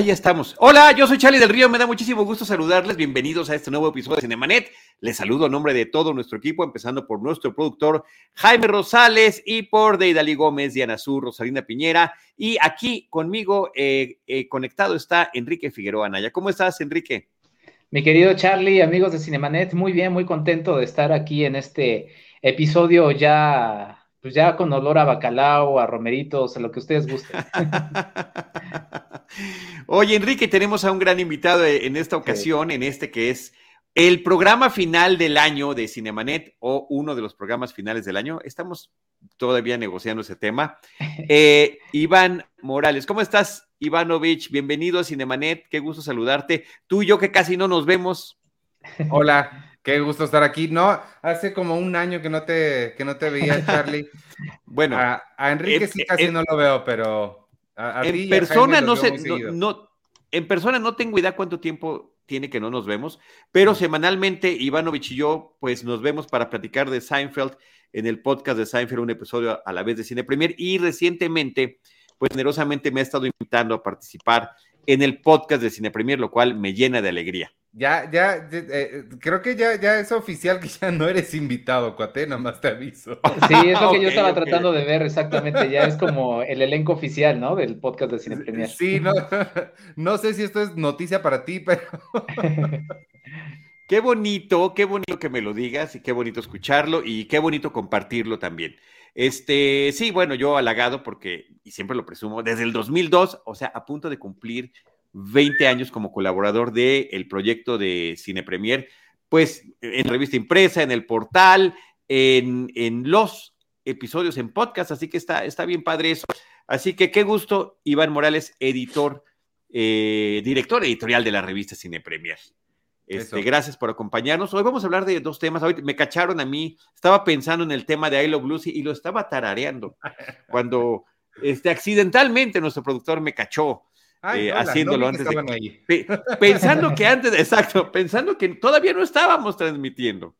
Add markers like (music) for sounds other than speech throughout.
Ahí estamos. Hola, yo soy Charlie del Río. Me da muchísimo gusto saludarles. Bienvenidos a este nuevo episodio de Cinemanet. Les saludo a nombre de todo nuestro equipo, empezando por nuestro productor Jaime Rosales y por Deidali Gómez, Diana Sur, Rosalina Piñera. Y aquí conmigo eh, eh, conectado está Enrique Figueroa Naya. ¿Cómo estás, Enrique? Mi querido Charlie, amigos de Cinemanet, muy bien, muy contento de estar aquí en este episodio ya pues ya con olor a bacalao, a romeritos, a lo que ustedes gusten. (laughs) Oye, Enrique, tenemos a un gran invitado en esta ocasión, en este que es el programa final del año de Cinemanet o uno de los programas finales del año. Estamos todavía negociando ese tema. (laughs) Eh, Iván Morales, ¿cómo estás, Ivanovich? Bienvenido a Cinemanet, qué gusto saludarte. Tú y yo que casi no nos vemos. Hola, Qué gusto estar aquí. No, hace como un año que no te, que no te veía, (laughs) Charlie. bueno, a, Enrique sí casi no lo veo, pero en persona no sé, no, en persona no tengo idea cuánto tiempo tiene que no nos vemos, pero semanalmente Ivanovich y yo, pues nos vemos para platicar de Seinfeld en el podcast de Seinfeld, un episodio a la vez de Cine Premier, y recientemente, pues generosamente me ha estado invitando a participar en el podcast de Cine Premier, lo cual me llena de alegría. Ya, ya, eh, creo que ya, ya es oficial que ya no eres invitado, cuate, más te aviso. (laughs) Sí, es lo que yo estaba tratando de ver exactamente, ya es como el elenco oficial, ¿no? Del podcast de Cine Premier. Sí, no, (laughs) no sé si esto es noticia para ti, pero... (laughs) Qué bonito, qué bonito que me lo digas y qué bonito escucharlo y qué bonito compartirlo también. Este, sí, bueno, yo halagado porque, y siempre lo presumo, desde el 2002, o sea, a punto de cumplir 20 años como colaborador del el proyecto de Cine Premier, pues en revista impresa, en el portal, en, en, los episodios en podcast, así que está, está bien padre eso. Así que qué gusto, Iván Morales, editor, eh, director editorial de la revista Cine Premier. Este, gracias por acompañarnos. Hoy vamos a hablar de dos temas. Hoy me cacharon a mí, estaba pensando en el tema de I Love Lucy y lo estaba tarareando cuando este, accidentalmente nuestro productor me cachó eh, haciéndolo antes de... Pensando que antes, exacto, pensando que todavía no estábamos transmitiendo.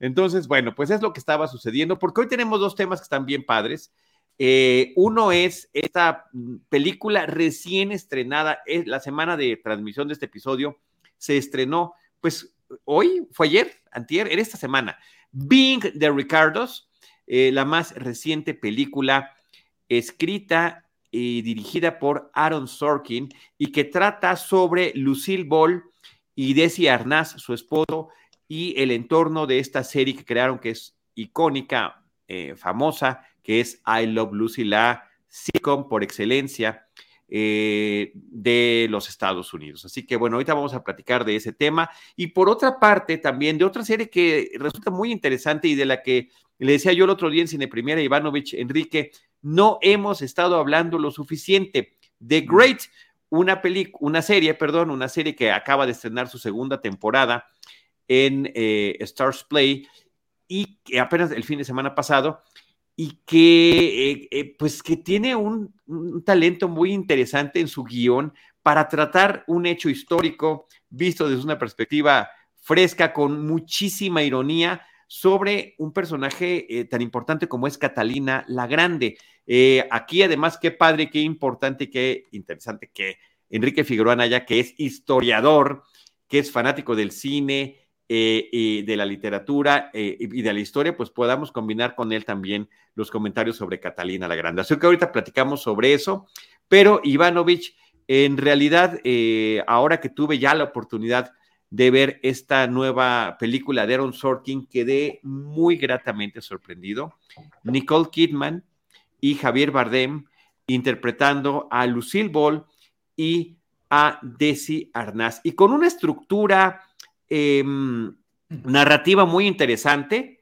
Entonces, bueno, pues es lo que estaba sucediendo, porque hoy tenemos dos temas que están bien padres. Eh, uno es esta mm, película recién estrenada, es la semana de transmisión de este episodio, se estrenó, pues hoy, fue ayer, antier, en esta semana, Being the Ricardos, eh, la más reciente película escrita y dirigida por Aaron Sorkin y que trata sobre Lucille Ball y Desi Arnaz, su esposo, y el entorno de esta serie que crearon, que es icónica, eh, famosa, que es I Love Lucy, la sitcom por excelencia eh, de los Estados Unidos. Así que bueno, ahorita vamos a platicar de ese tema. Y por otra parte, también de otra serie que resulta muy interesante y de la que le decía yo el otro día en Cine Primera, Ivanovich, Enrique, no hemos estado hablando lo suficiente. The Great, una una serie, perdón, una serie que acaba de estrenar su segunda temporada en eh, Stars Play y que apenas el fin de semana pasado y que eh, eh, pues que tiene un, un, talento muy interesante en su guion para tratar un hecho histórico visto desde una perspectiva fresca con muchísima ironía sobre un personaje eh, tan importante como es Catalina la Grande. Eh, aquí además, qué padre, qué importante, qué interesante que Enrique Figueroa Naya, que es historiador, que es fanático del cine eh, y de la literatura y de la historia, pues podamos combinar con él también los comentarios sobre Catalina la Grande. Así que ahorita platicamos sobre eso, pero Ivanovich, en realidad, ahora que tuve ya la oportunidad de ver esta nueva película de Aaron Sorkin, quedé muy gratamente sorprendido. Nicole Kidman y Javier Bardem interpretando a Lucille Ball y a Desi Arnaz. Y con una estructura em, narrativa muy interesante,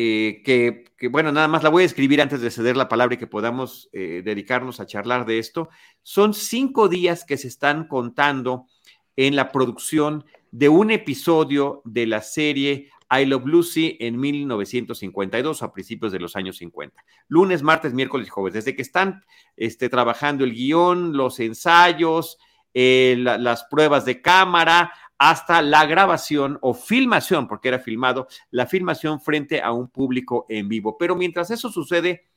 eh, que, bueno, nada más la voy a escribir antes de ceder la palabra y que podamos eh, dedicarnos a charlar de esto. Son cinco días que se están contando en la producción de un episodio de la serie I Love Lucy en 1952 a principios de los años 50. Lunes, martes, miércoles y jueves. Desde que están este, trabajando el guion, los ensayos, eh, las pruebas de cámara, hasta la grabación o filmación, porque era filmado, la filmación frente a un público en vivo. Pero mientras eso sucede,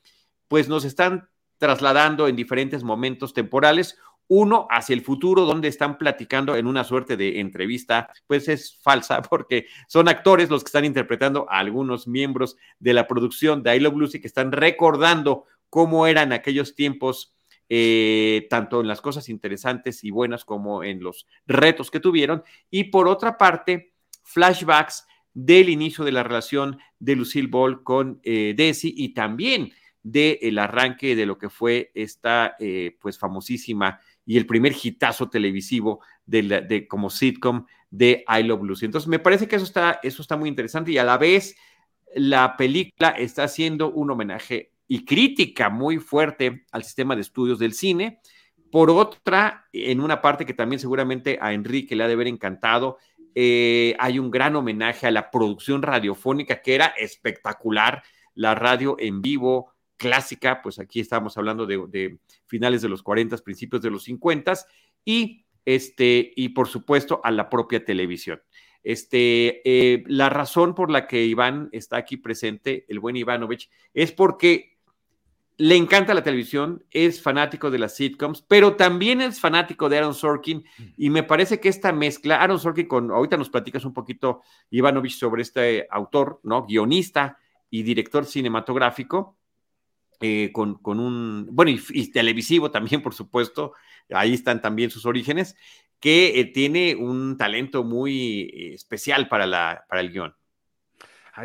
pues nos están trasladando en diferentes momentos temporales, uno hacia el futuro, donde están platicando en una suerte de entrevista, pues es falsa, (laughs) porque son actores los que están interpretando a algunos miembros de la producción de I Love Lucy que están recordando cómo eran aquellos tiempos eh, tanto en las cosas interesantes y buenas como en los retos que tuvieron. Y por otra parte, flashbacks del inicio de la relación de Lucille Ball con eh, Desi y también del arranque de lo que fue esta eh, pues famosísima y el primer hitazo televisivo de, de, como sitcom de I Love Lucy. Entonces me parece que eso está, eso está muy interesante y a la vez la película está haciendo un homenaje y crítica muy fuerte al sistema de estudios del cine. Por otra, en una parte que también seguramente a Enrique le ha de haber encantado, eh, hay un gran homenaje a la producción radiofónica que era espectacular, la radio en vivo clásica, pues aquí estamos hablando de, finales de los 40, principios de los 50 y este y por supuesto a la propia televisión. Este, eh, la razón por la que Iván está aquí presente, el buen Ivanovich, es porque le encanta la televisión, es fanático de las sitcoms, pero también es fanático de Aaron Sorkin y me parece que esta mezcla, Aaron Sorkin, con, ahorita nos platicas un poquito, Ivanovich, sobre este autor, ¿no? Guionista y director cinematográfico, eh, con, un, bueno, y, televisivo también, por supuesto, ahí están también sus orígenes, que eh, tiene un talento muy eh, especial para, la, para el guion.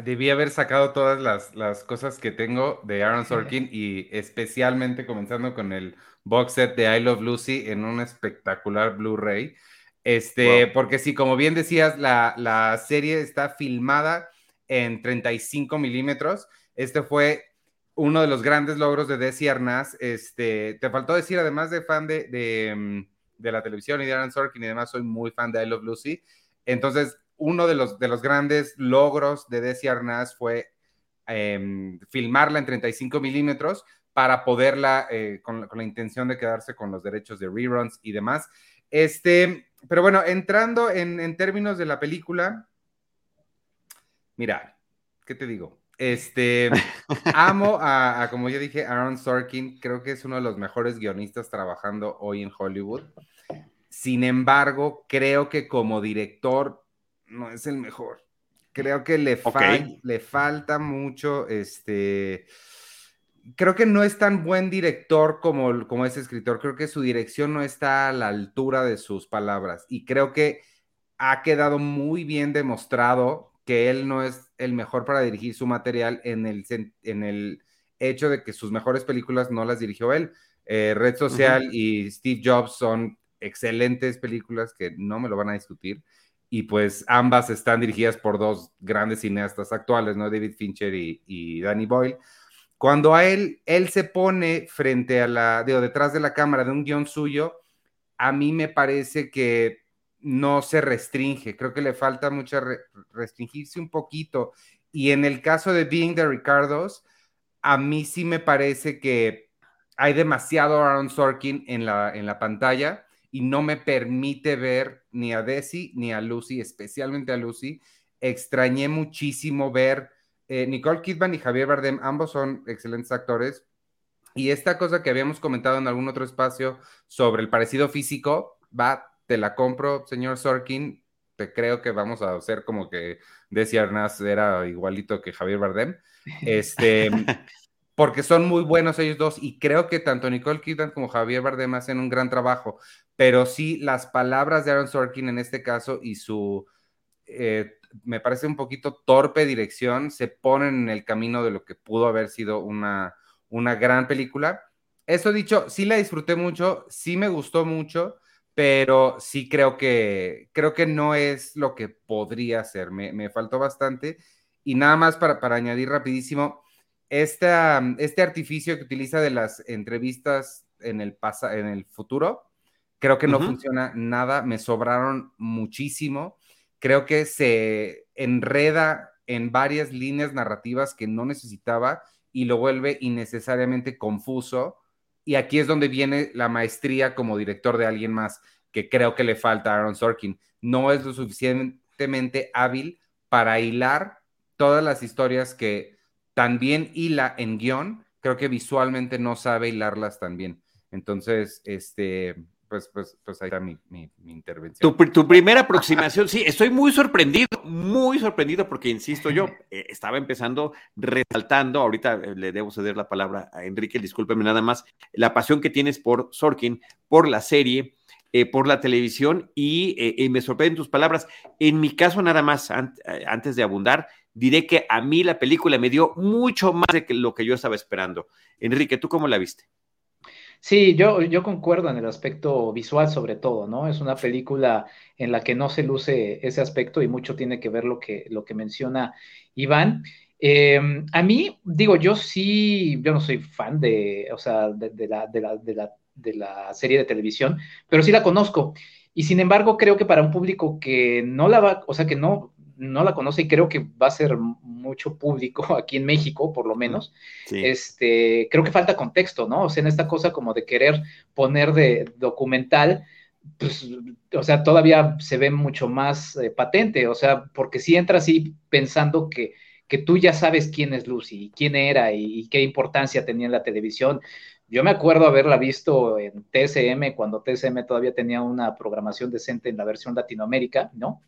Debí haber sacado todas las, cosas que tengo de Aaron Sorkin y especialmente comenzando con el box set de I Love Lucy en un espectacular Blu-ray. Este, porque sí, como bien decías, la, serie está filmada en 35 milímetros. Este fue uno de los grandes logros de Desi Arnaz. Este, te faltó decir, además de fan de, de, mm, la televisión y de Aaron Sorkin y demás, soy muy fan de I Love Lucy. Entonces, uno de los, de los grandes logros de Desi Arnaz fue em, filmarla en 35 milímetros para poderla, eh, con, la intención de quedarse con los derechos de reruns y demás. Este, pero bueno, entrando en, términos de la película, mira, ¿qué te digo? Este, (laughs) amo a, a, como ya dije, Aaron Sorkin, creo que es uno de los mejores guionistas trabajando hoy en Hollywood. Sin embargo, creo que como director no es el mejor. Creo que le, le falta mucho, este, creo que no es tan buen director como, como es escritor. Creo que su dirección no está a la altura de sus palabras. Y creo que ha quedado muy bien demostrado que él no es el mejor para dirigir su material en el, en el hecho de que sus mejores películas no las dirigió él. Eh, Red Social y Steve Jobs son excelentes películas que no me lo van a discutir y pues ambas están dirigidas por dos grandes cineastas actuales, ¿no? David Fincher y, Danny Boyle. Cuando a él, él se pone frente a la, digo, detrás de la cámara de un guion suyo, a mí me parece que no se restringe, creo que le falta mucho restringirse un poquito. Y en el caso de Being the Ricardos, a mí sí me parece que hay demasiado Aaron Sorkin en la, en la pantalla y no me permite ver ni a Desi ni a Lucy, especialmente a Lucy. Extrañé muchísimo ver eh, Nicole Kidman y Javier Bardem, ambos son excelentes actores. Y esta cosa que habíamos comentado en algún otro espacio sobre el parecido físico, va, te la compro, señor Sorkin. Te creo que vamos a hacer como que Desi Arnaz era igualito que Javier Bardem. Este, (laughs) porque son muy buenos ellos dos y creo que tanto Nicole Kidman como Javier Bardem hacen un gran trabajo, pero sí las palabras de Aaron Sorkin en este caso y su, eh, me parece un poquito torpe dirección, se ponen en el camino de lo que pudo haber sido una, una gran película. Eso dicho, sí la disfruté mucho, sí me gustó mucho, pero sí creo que, creo que no es lo que podría ser, me, me faltó bastante. Y nada más para, para añadir rapidísimo, este, este artificio que utiliza de las entrevistas en el, en el futuro, creo que no funciona nada, me sobraron muchísimo, creo que se enreda en varias líneas narrativas que no necesitaba y lo vuelve innecesariamente confuso. Y aquí es donde viene la maestría como director de alguien más, que creo que le falta a Aaron Sorkin. No es lo suficientemente hábil para hilar todas las historias que también hila en guion, creo que visualmente no sabe hilarlas tan bien. Entonces, este, pues, pues, pues ahí está mi, intervención. Tu, primera aproximación, sí, estoy muy sorprendido, muy sorprendido porque, insisto, yo eh, estaba empezando resaltando, ahorita eh, le debo ceder la palabra a Enrique, discúlpeme nada más, la pasión que tienes por Sorkin, por la serie, eh, por la televisión y, me sorprenden tus palabras. En mi caso, nada más, antes de abundar, diré que a mí la película me dio mucho más de lo que yo estaba esperando. Enrique, ¿tú cómo la viste? Sí, yo, yo concuerdo en el aspecto visual sobre todo, ¿no? Es una película en la que no se luce ese aspecto y mucho tiene que ver lo que, lo que menciona Iván. Em, a mí, digo, yo sí, yo no soy fan de, o sea, de, la, de, la, de, la, de la serie de televisión, pero sí la conozco. Y sin embargo, creo que para un público que no la va, o sea, que no, no la conoce y creo que va a ser mucho público (laughs) aquí en México, por lo menos, este, creo que falta contexto, ¿no? O sea, en esta cosa como de querer poner de documental, pues, o sea, todavía se ve mucho más eh, patente, o sea, porque si entra así pensando que, que tú ya sabes quién es Lucy, quién era y qué importancia tenía en la televisión, yo me acuerdo haberla visto en TSM, cuando TSM todavía tenía una programación decente en la versión Latinoamérica, ¿no?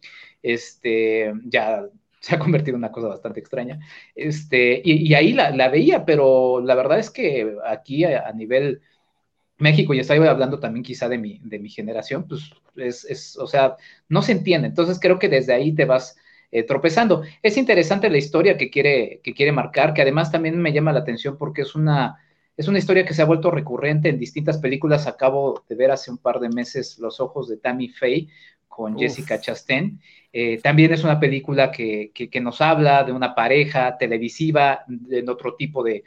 Este, ya (laughs) se ha convertido en una cosa bastante extraña. Este, y, ahí la, veía, pero la verdad es que aquí a, nivel México, y estaba hablando también quizá de mi, de mi generación, pues es, o sea, no se entiende. Entonces creo que desde ahí te vas eh, tropezando. Es interesante la historia que quiere, que quiere marcar, que además también me llama la atención porque es una es una historia que se ha vuelto recurrente en distintas películas. Acabo de ver hace un par de meses Los Ojos de Tammy Faye con Jessica Chastain. Eh, también es una película que, nos habla de una pareja televisiva, en otro tipo de,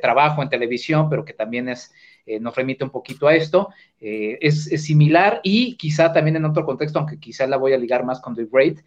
trabajo en televisión, pero que también es, eh, nos remite un poquito a esto. Eh, es, similar y quizá también en otro contexto, aunque quizá la voy a ligar más con The Great,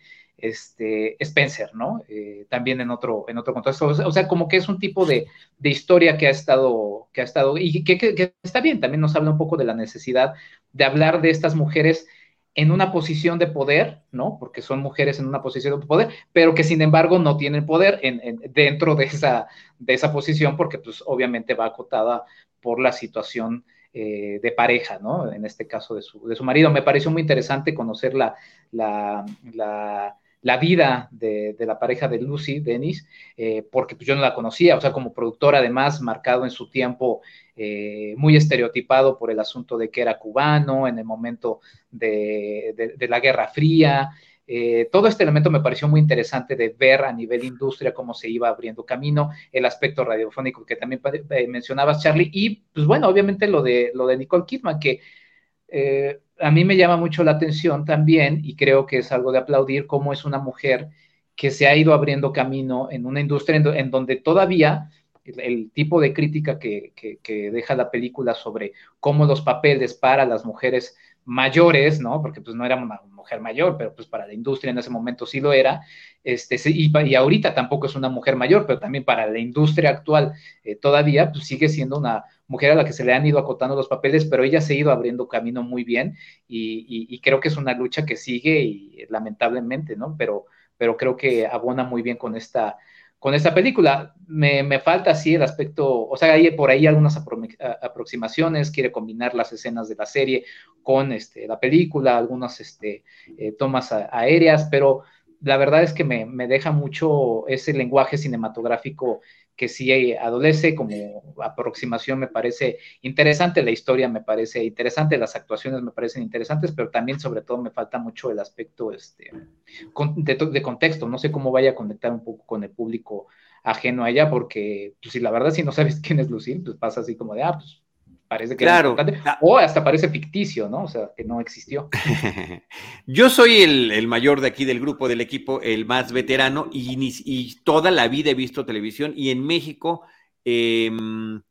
este, Spencer, ¿no? Eh, también en otro, en otro contexto. O sea, como que es un tipo de, historia que ha estado, que ha estado, y que, está bien, también nos habla un poco de la necesidad de hablar de estas mujeres en una posición de poder, ¿no? Porque son mujeres en una posición de poder, pero que sin embargo no tienen poder en, dentro de esa, de esa posición, porque pues obviamente va acotada por la situación eh, de pareja, ¿no? En este caso de su, de su marido. Me pareció muy interesante conocer la, la vida de, la pareja de Lucy, Dennis, eh, porque pues, yo no la conocía, o sea, como productor además, marcado en su tiempo, eh, muy estereotipado por el asunto de que era cubano en el momento de, la Guerra Fría. Eh, todo este elemento me pareció muy interesante de ver a nivel industria cómo se iba abriendo camino, el aspecto radiofónico que también mencionabas, Charlie, y pues bueno, obviamente lo de, lo de Nicole Kidman, que a mí me llama mucho la atención también, y creo que es algo de aplaudir, cómo es una mujer que se ha ido abriendo camino en una industria en, donde todavía el, tipo de crítica que, deja la película sobre cómo los papeles para las mujeres mayores, ¿no? Porque pues no era una mujer mayor, pero pues para la industria en ese momento sí lo era, este, y, y ahorita tampoco es una mujer mayor, pero también para la industria actual eh, todavía pues sigue siendo una, mujer a la que se le han ido acotando los papeles, pero ella se ha ido abriendo camino muy bien y, creo que es una lucha que sigue y lamentablemente, ¿no? Pero, pero creo que abona muy bien con esta, con esta película. Me, falta así el aspecto, o sea, hay por ahí algunas aproximaciones, quiere combinar las escenas de la serie con este, la película, algunas este, eh, tomas aéreas, pero la verdad es que me, me, deja mucho ese lenguaje cinematográfico que sí adolece como aproximación me parece interesante, la historia me parece interesante, las actuaciones me parecen interesantes, pero también sobre todo me falta mucho el aspecto este, de, contexto, no sé cómo vaya a conectar un poco con el público ajeno a ella, porque pues, si la verdad si no sabes (laughs) quién es Lucille, pues pasa así como de, ah, pues parece que claro. Ah. o hasta parece ficticio, ¿no? O sea, que no existió. (laughs) Yo soy el, mayor de aquí del grupo, del equipo, el más veterano, y, y toda la vida he visto televisión, y en México em,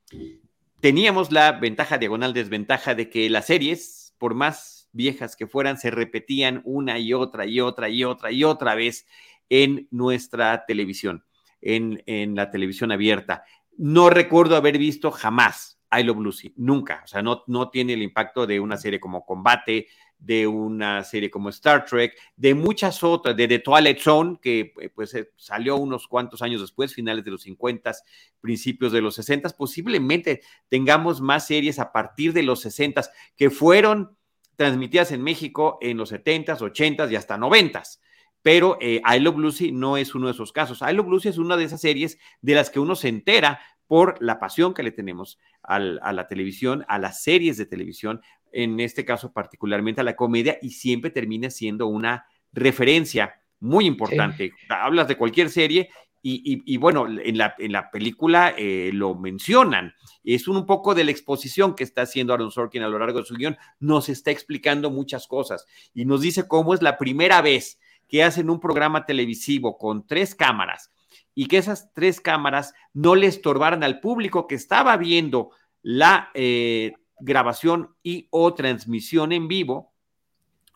teníamos la ventaja, diagonal desventaja, de que las series, por más viejas que fueran, se repetían una y otra y otra y otra y otra vez en nuestra televisión, en, en la televisión abierta. No recuerdo haber visto jamás I Love Lucy, nunca. O sea, no, no tiene el impacto de una serie como Combate, de una serie como Star Trek, de muchas otras, de The Twilight Zone, que eh, pues eh, salió unos cuantos años después, finales de los 50, principios de los 60. Posiblemente tengamos más series a partir de los 60 que fueron transmitidas en México en los 70s, 80s y hasta 90s. Pero eh, I Love Lucy no es uno de esos casos. I Love Lucy es una de esas series de las que uno se entera por la pasión que le tenemos a la televisión, a las series de televisión, en este caso particularmente a la comedia, y siempre termina siendo una referencia muy importante. Hablas de cualquier serie y, bueno, en la, en la película eh, lo mencionan. Es un, poco de la exposición que está haciendo Aaron Sorkin a lo largo de su guion. Nos está explicando muchas cosas y nos dice cómo es la primera vez que hacen un programa televisivo con tres cámaras y que esas tres cámaras no le estorbaran al público que estaba viendo la eh, grabación y o transmisión en vivo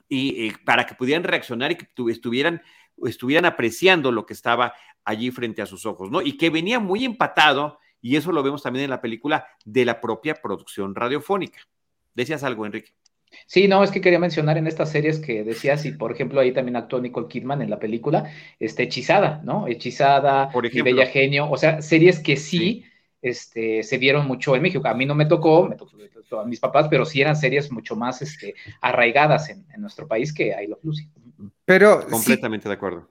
y eh, para que pudieran reaccionar y que estuvieran, estuvieran apreciando lo que estaba allí frente a sus ojos, ¿no? Y que venía muy empatado, y eso lo vemos también en la película, de la propia producción radiofónica. ¿Decías algo, Enrique? Sí, no, es que quería mencionar en estas series que decías, y por ejemplo ahí también actuó Nicole Kidman en la película, este, Hechizada, ¿no? Hechizada, por ejemplo, y Bella Genio, o sea, series que sí, Este, se vieron mucho en México. A mí no me tocó, me tocó a mis papás, pero sí eran series mucho más este, arraigadas en, nuestro país que I Love Lucy. Pero completamente de acuerdo.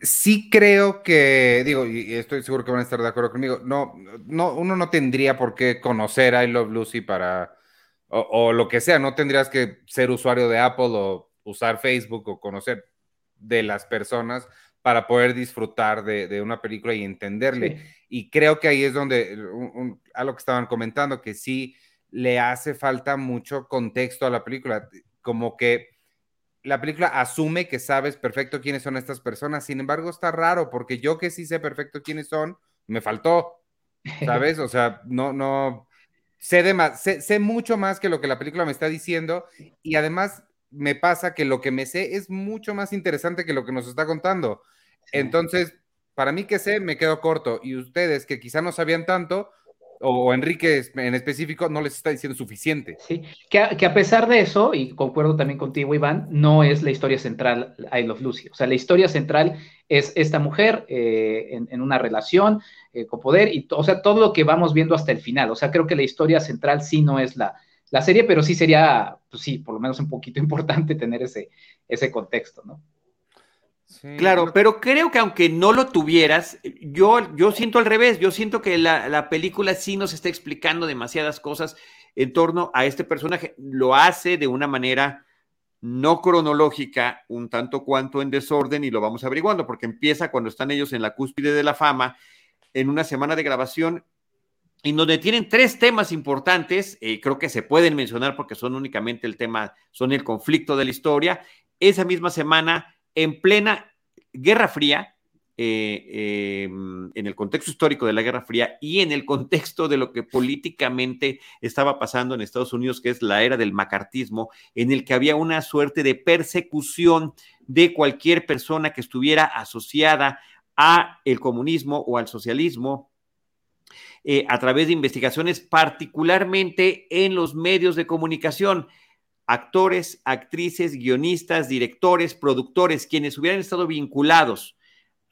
Sí creo que, digo, y estoy seguro que van a estar de acuerdo conmigo, no, no, uno no tendría por qué conocer I Love Lucy para o, lo que sea, no tendrías que ser usuario de Apple o usar Facebook o conocer de las personas para poder disfrutar de, una película y entenderle. Y creo que ahí es donde, a lo que estaban comentando, que sí le hace falta mucho contexto a la película, como que la película asume que sabes perfecto quiénes son estas personas, sin embargo está raro, porque yo que sí sé perfecto quiénes son, me faltó, (laughs) ¿sabes? O sea, no, no, sé, más, sé, mucho más que lo que la película me está diciendo y además me pasa que lo que me sé es mucho más interesante que lo que nos está contando. Entonces, para mí que sé, me quedo corto y ustedes que quizá no sabían tanto, o Enrique en específico, no les está diciendo suficiente. Sí, que a, pesar de eso, y concuerdo también contigo, Iván, no es la historia central I Love Lucy. O sea, la historia central es esta mujer eh, en, una relación eh, con poder, y o sea, todo lo que vamos viendo hasta el final. O sea, creo que la historia central sí no es la, la serie, pero sí sería, pues sí, por lo menos un poquito (laughs) importante tener ese, ese contexto, ¿no? Claro, pero creo que aunque no lo tuvieras, yo, yo siento al revés, yo siento que la, película sí nos está explicando demasiadas cosas en torno a este personaje. Lo hace de una manera no cronológica, un tanto cuanto en desorden, y lo vamos averiguando, porque empieza cuando están ellos en la cúspide de la fama, en una semana de grabación, en donde tienen tres temas importantes, eh, creo que se pueden mencionar porque son únicamente el tema, son el conflicto de la historia. Esa misma semana en plena Guerra Fría, eh, em, en el contexto histórico de la Guerra Fría y en el contexto de lo que políticamente estaba pasando en Estados Unidos, que es la era del macartismo, en el que había una suerte de persecución de cualquier persona que estuviera asociada a el comunismo o al socialismo eh, a través de investigaciones, particularmente en los medios de comunicación actores, actrices, guionistas, directores, productores, quienes hubieran estado vinculados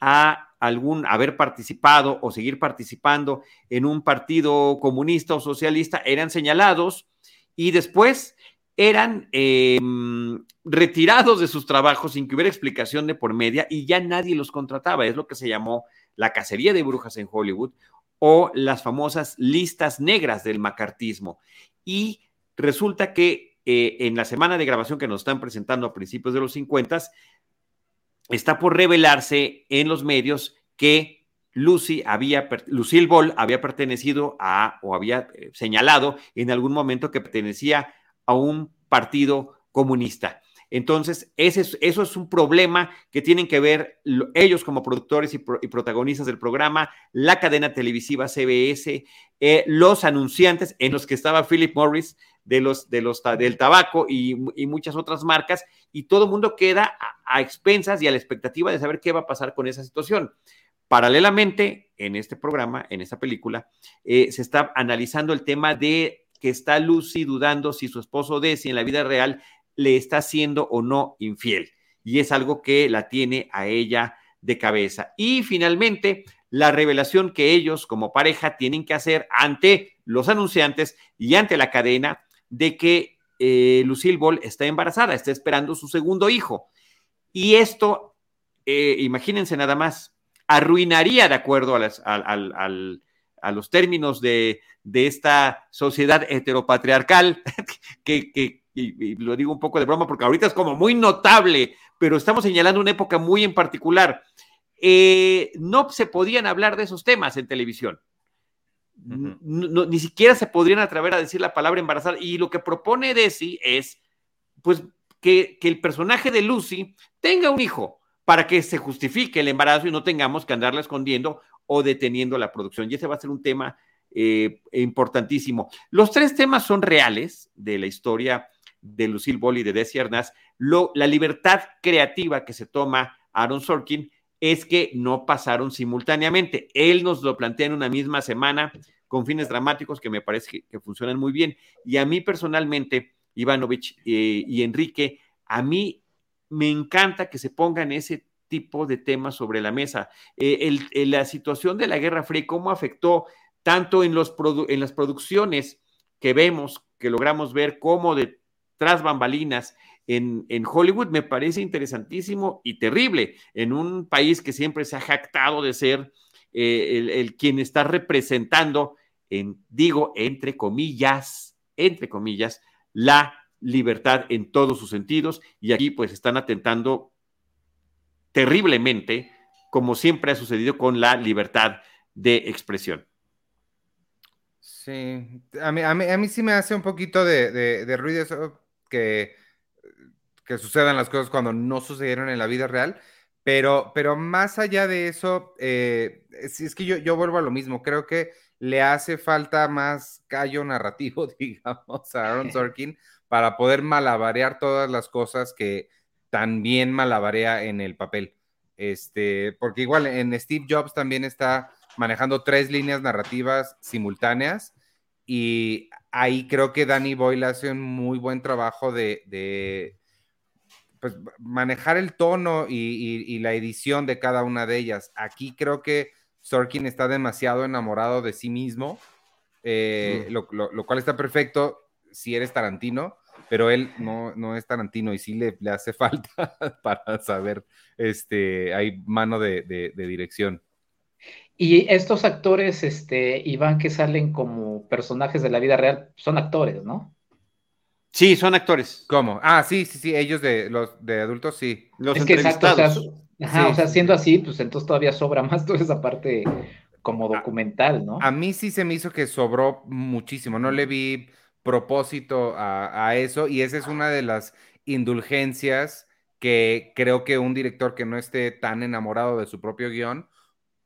a algún haber participado o seguir participando en un partido comunista o socialista eran señalados y después eran em, retirados de sus trabajos sin que hubiera explicación de por media y ya nadie los contrataba. Es lo que se llamó la cacería de brujas en Hollywood o las famosas listas negras del macartismo. Y resulta que eh, en la semana de grabación que nos están presentando a principios de los 50, está por revelarse en los medios que Lucy había, Lucille Ball había pertenecido a, o había eh, señalado en algún momento que pertenecía a un partido comunista. Entonces, ese eso es un problema que tienen que ver ellos como productores y, protagonistas del programa, la cadena televisiva CBS, eh, los anunciantes en los que estaba Philip Morris de los, de los, del tabaco y, muchas otras marcas, y todo el mundo queda a, expensas y a la expectativa de saber qué va a pasar con esa situación. Paralelamente, en este programa, en esta película, eh, se está analizando el tema de que está Lucy dudando si su esposo Desi en la vida real le está siendo o no infiel. Y es algo que la tiene a ella de cabeza. Y finalmente, la revelación que ellos como pareja tienen que hacer ante los anunciantes y ante la cadena de que eh, Lucille Ball está embarazada, está esperando su segundo hijo. Y esto, eh, imagínense nada más, arruinaría de acuerdo a, los términos de, esta sociedad heteropatriarcal (laughs) que, y, lo digo un poco de broma porque ahorita es como muy notable, pero estamos señalando una época muy en particular. Eh, no se podían hablar de esos temas en televisión. Ni siquiera se podrían atrever a decir la palabra embarazada. Y lo que propone Desi es, pues, que, el personaje de Lucy tenga un hijo para que se justifique el embarazo y no tengamos que andarla escondiendo o deteniendo la producción. Y ese va a ser un tema eh, importantísimo. Los tres temas son reales de la historia de Lucille Ball y de Desi Arnaz, la libertad creativa que se toma Aaron Sorkin es que no pasaron simultáneamente. Él nos lo plantea en una misma semana con fines dramáticos que me parece que, funcionan muy bien. Y a mí personalmente, Ivanovich eh, y Enrique, a mí me encanta que se pongan ese tipo de temas sobre la mesa. Eh, la situación de la Guerra Fría, cómo afectó tanto en, los en las producciones que vemos, que logramos ver, como de tras bambalinas en, Hollywood me parece interesantísimo y terrible en un país que siempre se ha jactado de ser eh, el, quien está representando, en, digo, entre comillas, entre comillas, la libertad en todos sus sentidos y aquí pues están atentando terriblemente, como siempre ha sucedido con la libertad de expresión. Sí, a mí, a mí, sí me hace un poquito de, de ruido eso que, que sucedan las cosas cuando no sucedieron en la vida real. Pero, pero más allá de eso, eh, es, que yo, yo vuelvo a lo mismo. Creo que le hace falta más callo narrativo, (laughs) digamos, a Aaron (laughs) Sorkin para poder malabarear todas las cosas que también malabarea en el papel. Este, porque igual en Steve Jobs también está manejando tres líneas narrativas simultáneas y ahí creo que Danny Boyle hace un muy buen trabajo de, pues, manejar el tono y, la edición de cada una de ellas. Aquí creo que Sorkin está demasiado enamorado de sí mismo, eh, lo, cual está perfecto si eres Tarantino, pero él no, no es Tarantino y sí le, le hace (laughs) falta para saber, este, hay mano de dirección. Y estos actores, este, Iván, que salen como personajes de la vida real, son actores, ¿no? Sí, son actores. ¿Cómo? Ah, sí, sí, sí, ellos de los de adultos, sí. Los es que exacto, o sea, ajá, o sea, siendo así, pues entonces todavía sobra más (laughs) toda esa parte como documental, ¿no? A, mí sí se me hizo que sobró muchísimo, no le vi propósito a, a eso y esa es una de las indulgencias que creo que un director que no esté tan enamorado de su propio guion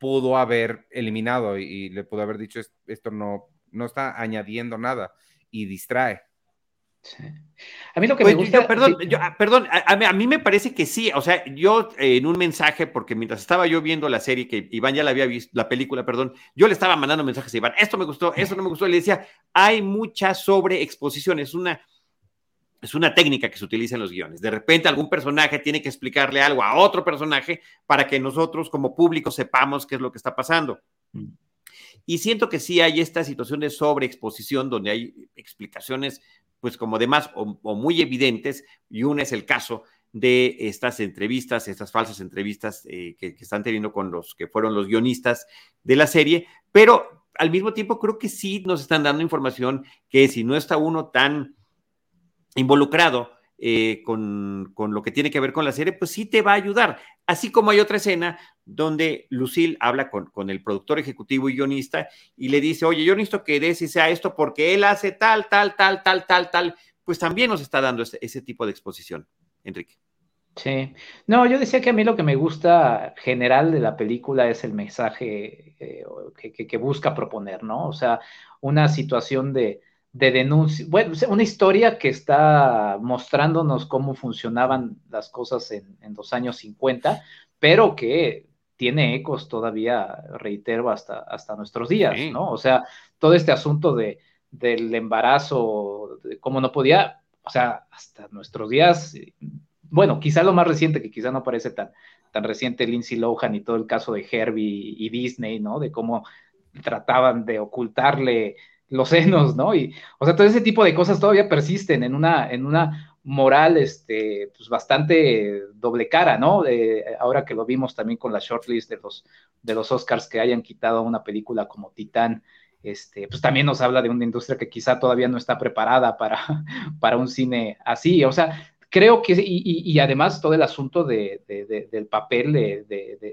pudo haber eliminado y, le pudo haber dicho esto no, no está añadiendo nada y distrae. A mí lo que me gusta. perdón, ah, perdón a, mí me parece que sí. O sea, yo eh, en un mensaje, porque mientras estaba yo viendo la serie, que Iván ya la había visto, la película, perdón, yo le estaba mandando mensajes a Iván. Esto me gustó, esto no me gustó. Y le decía, hay mucha sobreexposición. Es una, es una técnica que se utiliza en los guiones. De repente algún personaje tiene que explicarle algo a otro personaje para que nosotros como público sepamos qué es lo que está pasando. Mm. Y siento que sí hay esta situación de sobreexposición donde hay explicaciones pues como de más o, muy evidentes y uno es el caso de estas entrevistas, estas falsas entrevistas eh, que, que están teniendo con los que fueron los guionistas de la serie, pero al mismo tiempo creo que sí nos están dando información que si no está uno tan involucrado eh, con, lo que tiene que ver con la serie, pues sí te va a ayudar. Así como hay otra escena donde Lucille habla con, con, el productor ejecutivo y guionista y le dice, oye, yo necesito que Desi sea esto porque él hace tal, tal, tal, tal, tal, tal. Pues también nos está dando ese, ese tipo de exposición, Enrique. Sí, no, yo decía que a mí lo que me gusta general de la película es el mensaje eh, que, que, busca proponer, ¿no? O sea, una situación de, de denuncia, bueno, una historia que está mostrándonos cómo funcionaban las cosas en, en los años 50, pero que tiene ecos todavía, reitero, hasta, hasta nuestros días, ¿no? O sea, todo este asunto de, del embarazo, de cómo no podía, o sea, hasta nuestros días, bueno, quizá lo más reciente, que quizá no parece tan, tan reciente, Lindsay Lohan y todo el caso de Herbie y Disney, ¿no? De cómo trataban de ocultarle los senos, ¿no? Y, o sea, todo ese tipo de cosas todavía persisten en una, en una moral, este, pues bastante doble cara, ¿no? ahora que lo vimos también con la shortlist de los, de los Oscars que hayan quitado una película como Titán, este, pues también nos habla de una industria que quizá todavía no está preparada para, (laughs) para un cine así, o sea, creo que, y, y además todo el asunto de, de, del papel de,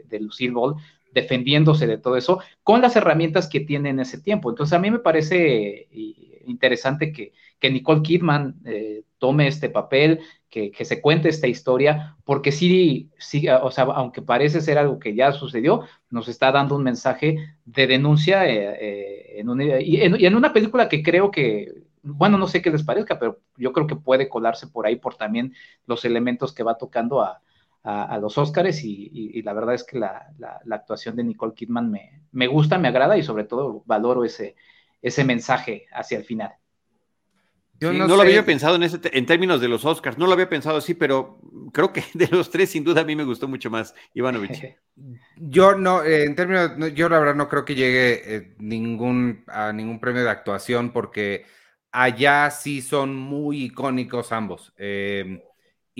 de, Lucille Ball, defendiéndose de todo eso, con las herramientas que tiene en ese tiempo. Entonces, a mí me parece interesante que, que Nicole Kidman eh, tome este papel, que, que, se cuente esta historia, porque sí, sí, o sea, aunque parece ser algo que ya sucedió, nos está dando un mensaje de denuncia eh, eh, en, y en, una película que creo que, bueno, no sé qué les parezca, pero yo creo que puede colarse por ahí por también los elementos que va tocando a, a, los Óscares y, la verdad es que la, la, actuación de Nicole Kidman me, me, gusta, me agrada y sobre todo valoro ese, ese mensaje hacia el final. Yo no, lo había pensado en, ese, en términos de los Oscars, no lo había pensado así, pero creo que (laughs) de los tres, sin duda, a mí me gustó mucho más Ivanovich. (laughs) Yo no, eh, en términos, yo la verdad no creo que llegue eh, ningún, a ningún premio de actuación porque allá sí son muy icónicos ambos. Eh,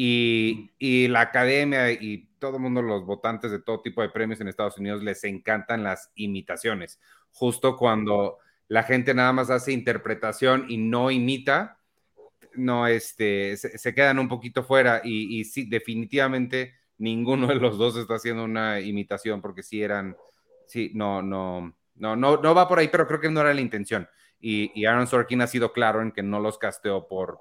y, y, la academia y todo el mundo, los votantes de todo tipo de premios en Estados Unidos, les encantan las imitaciones. Justo cuando la gente nada más hace interpretación y no imita, no, este, se, quedan un poquito fuera y, y, sí, definitivamente ninguno de los dos está haciendo una imitación porque sí eran, sí, no, no, no, no, no va por ahí, pero creo que no era la intención. Y, y Aaron Sorkin ha sido claro en que no los casteó por,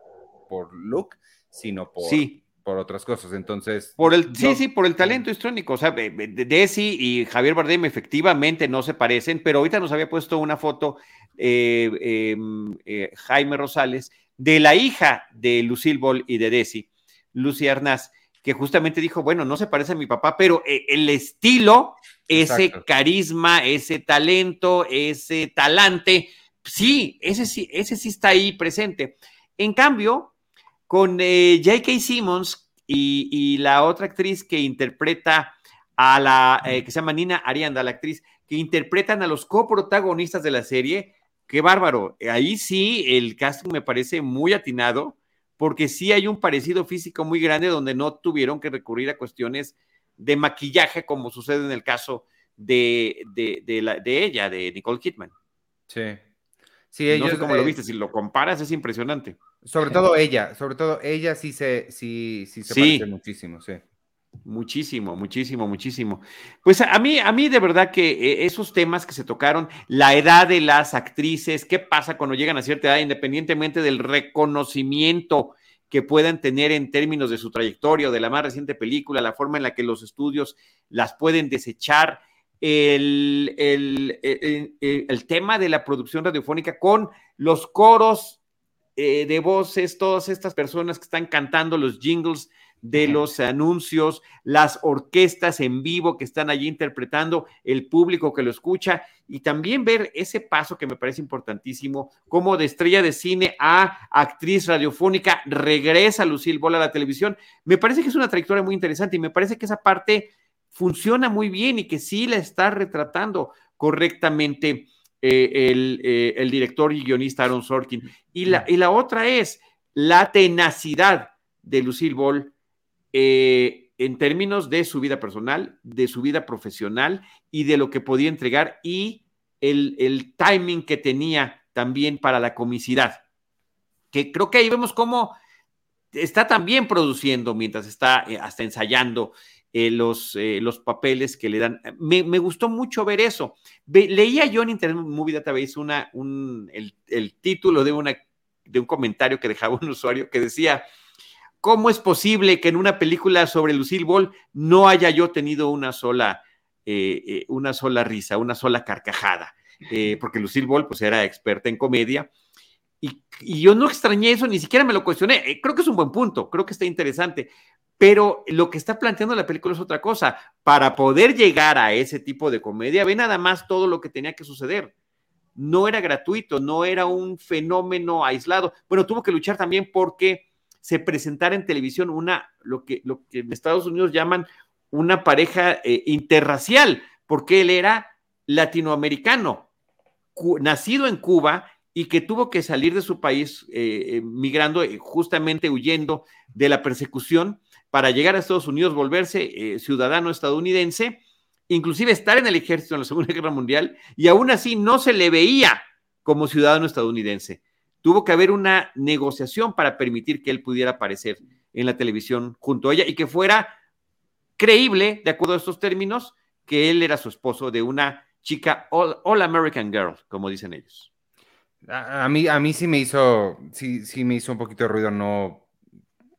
por look, sino por, sí por otras cosas. Entonces. Por el, sí, sí, por el talento histrónico. O sea, Desi y Javier Bardem efectivamente no se parecen, pero ahorita nos había puesto una foto eh, em, eh, Jaime Rosales de la hija de Lucille Ball y de Desi, Lucy Arnaz, que justamente dijo: Bueno, no se parece a mi papá, pero eh, el estilo, ese carisma, ese talento, ese talante, sí, ese sí, ese sí está ahí presente. En cambio, con eh, J.K. Simmons y, la otra actriz que interpreta a la, eh, que se llama Nina Arianda, la actriz, que interpretan a los coprotagonistas de la serie. Qué bárbaro. Ahí sí el casting me parece muy atinado, porque sí hay un parecido físico muy grande donde no tuvieron que recurrir a cuestiones de maquillaje, como sucede en el caso de, de, la, de ella, de Nicole Kidman. Sí. Sí, ellos, no sé cómo lo viste, si lo comparas es impresionante. Sobre todo ella, sobre todo ella sí se, sí, sí se parece muchísimo, sí. Muchísimo, muchísimo, muchísimo. Pues a mí, a mí de verdad que eh, esos temas que se tocaron, la edad de las actrices, qué pasa cuando llegan a cierta edad, independientemente del reconocimiento que puedan tener en términos de su trayectoria o de la más reciente película, la forma en la que los estudios las pueden desechar, el, el, el tema de la producción radiofónica con los coros eh, de voces, todas estas personas que están cantando los jingles de los anuncios, las orquestas en vivo que están allí interpretando, el público que lo escucha y también ver ese paso que me parece importantísimo, como de estrella de cine a actriz radiofónica regresa Lucille Bola a la televisión. Me parece que es una trayectoria muy interesante y me parece que esa parte funciona muy bien y que sí la está retratando correctamente eh, el, eh, el, director y guionista Aaron Sorkin. Y la, y la otra es la tenacidad de Lucille Ball eh, en términos de su vida personal, de su vida profesional y de lo que podía entregar y el, el timing que tenía también para la comicidad. Que creo que ahí vemos cómo está también produciendo mientras está eh, hasta ensayando eh, los, eh, los papeles que le dan. Me, gustó mucho ver eso. leía yo en Internet Movie Database una, un, el, el, título de, una, de un comentario que dejaba un usuario que decía, ¿cómo es posible que en una película sobre Lucille Ball no haya yo tenido una sola, una sola risa, una sola carcajada? porque Lucille Ball pues era experta en comedia y, yo no extrañé eso, ni siquiera me lo cuestioné. Eh, creo que es un buen punto, creo que está interesante. Pero lo que está planteando la película es otra cosa. Para poder llegar a ese tipo de comedia, ve nada más todo lo que tenía que suceder. No era gratuito, no era un fenómeno aislado. Bueno, tuvo que luchar también porque se presentara en televisión una, lo que, lo que en Estados Unidos llaman una pareja eh, interracial, porque él era latinoamericano, nacido en Cuba y que tuvo que salir de su país eh, eh, migrando, eh, justamente huyendo de la persecución para llegar a Estados Unidos, volverse ciudadano estadounidense, inclusive estar en el ejército en la Segunda Guerra Mundial, y aún así no se le veía como ciudadano estadounidense. Tuvo que haber una negociación para permitir que él pudiera aparecer en la televisión junto a ella y que fuera creíble, de acuerdo a estos términos, que él era su esposo de una chica all American Girl, como dicen ellos. A, mí, a mí sí me hizo, sí, sí me hizo un poquito de ruido no,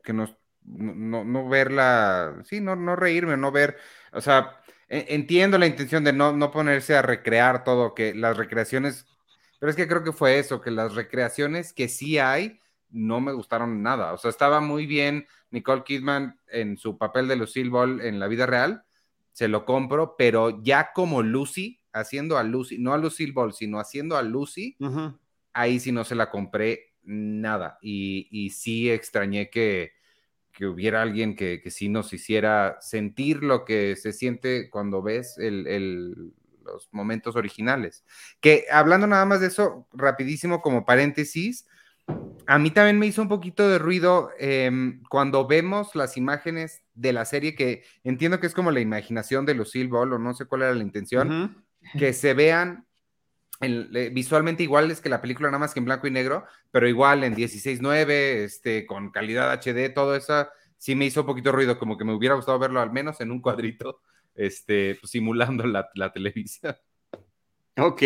que no, no, no verla, sí, no, no reírme, no ver, o sea, e, entiendo la intención de no, no ponerse a recrear todo, que las recreaciones, pero es que creo que fue eso, que las recreaciones que sí hay, no me gustaron nada, o sea, estaba muy bien Nicole Kidman en su papel de Lucille Ball en la vida real, se lo compro, pero ya como Lucy, haciendo a Lucy, no a Lucille Ball, sino haciendo a Lucy, ahí sí no se la compré nada. Y, y sí extrañé que, hubiera alguien que, que, sí nos hiciera sentir lo que se siente cuando ves los momentos originales. Que hablando nada más de eso, rapidísimo como paréntesis, a mí también me hizo un poquito de ruido em, cuando vemos las imágenes de la serie, que entiendo que es como la imaginación de Lucille Ball, o no sé cuál era la intención, que se vean visualmente iguales que la película, nada más que en blanco y negro, pero igual en 16.9, este, con calidad HD, todo eso, sí me hizo un poquito ruido, como que me hubiera gustado verlo al menos en un cuadrito, este, pues, simulando la, televisión. Ok.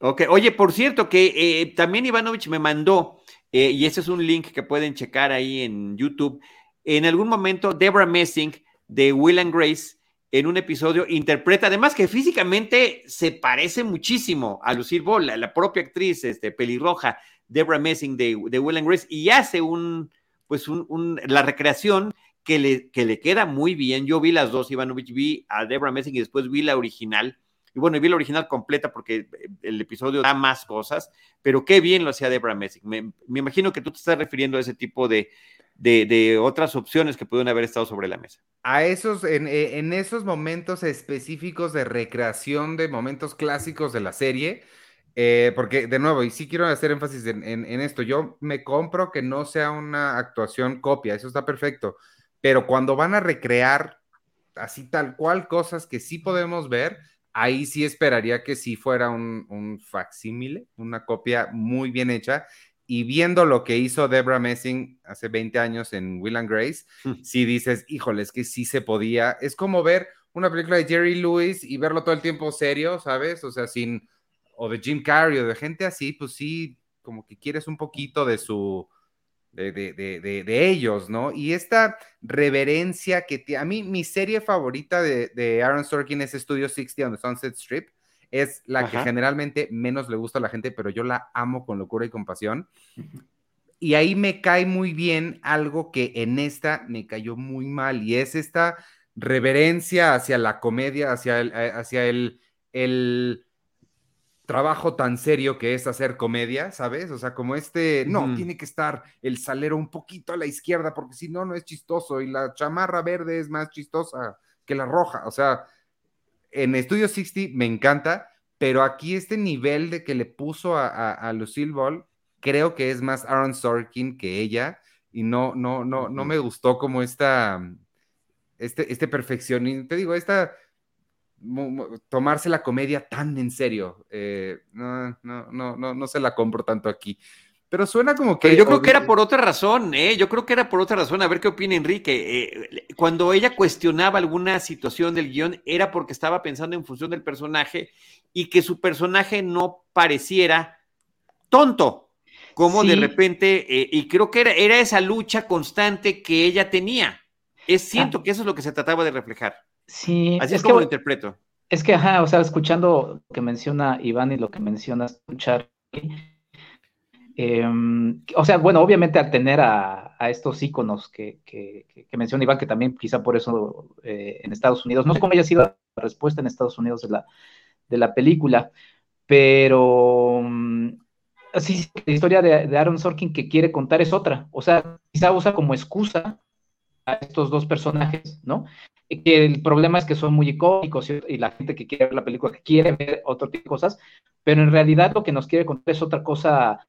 ok. Oye, por cierto, que eh, también Ivanovich me mandó, eh, y ese es un link que pueden checar ahí en YouTube, en algún momento Deborah Messing de Will and Grace en un episodio, interpreta, además que físicamente se parece muchísimo a Lucille Ball, la, propia actriz este, pelirroja, Deborah Messing de, de Will and Grace, y hace un, pues un, la recreación que le, que le queda muy bien. Yo vi las dos, Ivanovich, vi a Deborah Messing y después vi la original. Y bueno, vi la original completa porque el episodio da más cosas, pero qué bien lo hacía Deborah Messing. Me, me imagino que tú te estás refiriendo a ese tipo de, de, otras opciones que pudieron haber estado sobre la mesa. A esos, en, eh, en, esos momentos específicos de recreación de momentos clásicos de la serie, eh, porque de nuevo, y sí quiero hacer énfasis en, en, esto, yo me compro que no sea una actuación copia, eso está perfecto, pero cuando van a recrear así tal cual cosas que sí podemos ver, ahí sí esperaría que sí fuera un, un facsímile, una copia muy bien hecha y viendo lo que hizo Debra Messing hace 20 años en Will and Grace, hmm. si dices, híjole, es que sí se podía. Es como ver una película de Jerry Lewis y verlo todo el tiempo serio, ¿sabes? O sea, sin, o de Jim Carrey o de gente así, pues sí, como que quieres un poquito de su, de, de, de, de ellos, ¿no? Y esta reverencia que a mí, mi serie favorita de, Aaron Sorkin es Studio 60 on the Sunset Strip es la que generalmente menos le gusta a la gente, pero yo la amo con locura y compasión. Y ahí me cae muy bien algo que en esta me cayó muy mal y es esta reverencia hacia la comedia, hacia el, eh, hacia el, el trabajo tan serio que es hacer comedia, ¿sabes? O sea, como este, no, tiene que estar el salero un poquito a la izquierda porque si no, no es chistoso y la chamarra verde es más chistosa que la roja, o sea, en Studio 60 me encanta, pero aquí este nivel de que le puso a, Lucille Ball, creo que es más Aaron Sorkin que ella, y no, no, no, no me gustó como esta, este, este perfeccionismo, te digo, esta, tomarse la comedia tan en serio, eh, no, no, no, no, no se la compro tanto aquí. Pero suena como que... yo creo que era por otra razón, ¿eh? Yo creo que era por otra razón. A ver qué opina Enrique. Eh, cuando ella cuestionaba alguna situación del guion, era porque estaba pensando en función del personaje y que su personaje no pareciera tonto, como de repente, eh, y creo que era, era, esa lucha constante que ella tenía. Es siento ah. que eso es lo que se trataba de reflejar. Sí. Así es, como lo interpreto. Es que, ajá, o sea, escuchando lo que menciona Iván y lo que menciona Charlie, Em, o sea, bueno, obviamente al tener a, estos íconos que, que, menciona Iván, que también quizá por eso eh, en Estados Unidos, no sé cómo haya sido la respuesta en Estados Unidos de la, de la película, pero mm, sí, la historia de, Aaron Sorkin que quiere contar es otra, o sea, quizá usa como excusa a estos dos personajes, ¿no? que el problema es que son muy icónicos y, la gente que quiere ver la película quiere ver otro tipo de cosas, pero en realidad lo que nos quiere contar es otra cosa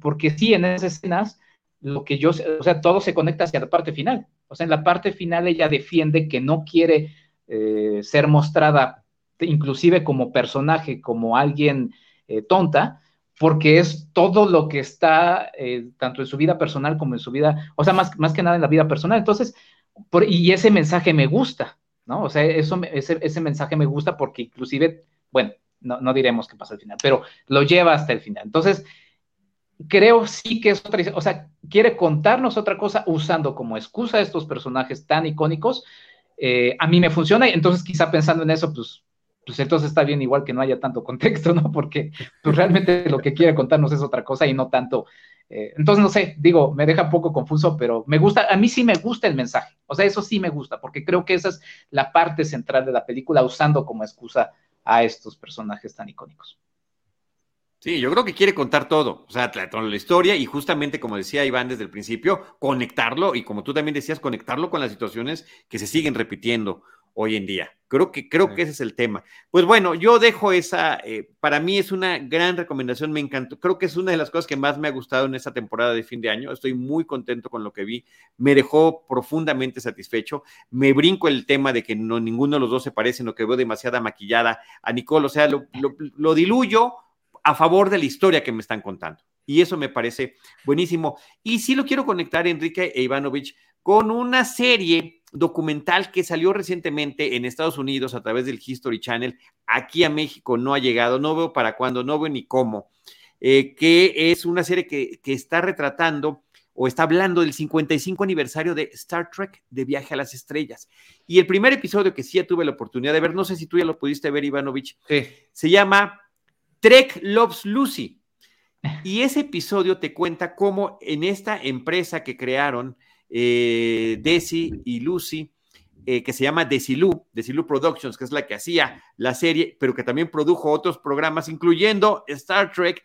porque sí, en esas escenas, lo que yo, o sea, todo se conecta hacia la parte final. O sea, en la parte final ella defiende que no quiere eh, ser mostrada, inclusive como personaje, como alguien eh, tonta, porque es todo lo que está, eh, tanto en su vida personal como en su vida, o sea, más, más que nada en la vida personal. Entonces, y ese mensaje me gusta, ¿no? O sea, eso, ese, ese mensaje me gusta porque inclusive, bueno, no, no diremos qué pasa al final, pero lo lleva hasta el final. Entonces, creo sí que es otra, o sea, quiere contarnos otra cosa usando como excusa a estos personajes tan icónicos. Eh, a mí me funciona y entonces quizá pensando en eso, pues, pues entonces está bien igual que no haya tanto (laughs) contexto, ¿no? Porque pues realmente lo que quiere contarnos es otra cosa y no tanto. Eh, entonces, no sé, digo, me deja un poco confuso, pero me gusta, a mí sí me gusta el mensaje, o sea, eso sí me gusta, porque creo que esa es la parte central de la película, usando como excusa a estos personajes tan icónicos. Sí, yo creo que quiere contar todo, o sea, toda la historia y justamente como decía Iván desde el principio, conectarlo y como tú también decías, conectarlo con las situaciones que se siguen repitiendo hoy en día. Creo que, creo que ese es el tema. Pues bueno, yo dejo esa, eh, para mí es una gran recomendación, me encantó, creo que es una de las cosas que más me ha gustado en esta temporada de fin de año, estoy muy contento con lo que vi, me dejó profundamente satisfecho, me brinco el tema de que no, ninguno de los dos se parece, lo que veo demasiada maquillada a Nicole, o sea, lo, lo diluyo a favor de la historia que me están contando. Y eso me parece buenísimo. Y sí lo quiero conectar, Enrique e Ivanovich, con una serie documental que salió recientemente en Estados Unidos a través del History Channel. Aquí a México no ha llegado, no veo para cuándo, no veo ni cómo. Eh, que es una serie que, que está retratando o está hablando del 55 aniversario de Star Trek de Viaje a las Estrellas. Y el primer episodio que sí ya tuve la oportunidad de ver, no sé si tú ya lo pudiste ver, Ivanovich, se llama Trek Loves Lucy. (laughs) Y ese episodio te cuenta cómo en esta empresa que crearon eh, Desi y Lucy, eh, que se llama Desilu, Desilu Productions, que es la que hacía la serie, pero que también produjo otros programas, incluyendo Star Trek,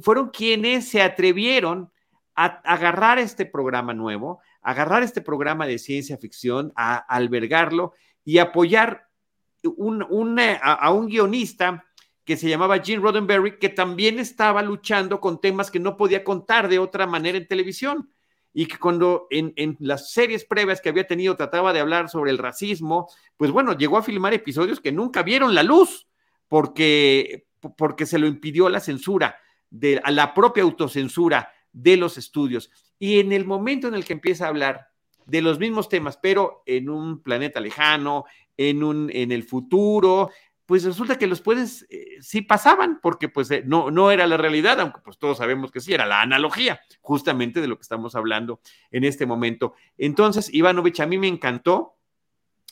fueron quienes se atrevieron a agarrar este programa nuevo, agarrar este programa de ciencia ficción, a, albergarlo y apoyar a un guionista que se llamaba Gene Roddenberry, que también estaba luchando con temas que no podía contar de otra manera en televisión. Y que cuando en, las series previas que había tenido trataba de hablar sobre el racismo, pues bueno, llegó a filmar episodios que nunca vieron la luz, porque, porque se lo impidió la censura, de, a la propia autocensura de los estudios. Y en el momento en el que empieza a hablar de los mismos temas, pero en un planeta lejano, en, un, en el futuro, pues resulta que los puedes, eh, sí pasaban, porque pues eh, no, no era la realidad, aunque pues todos sabemos que sí, era la analogía justamente de lo que estamos hablando en este momento. Entonces, Ivanovich, a mí me encantó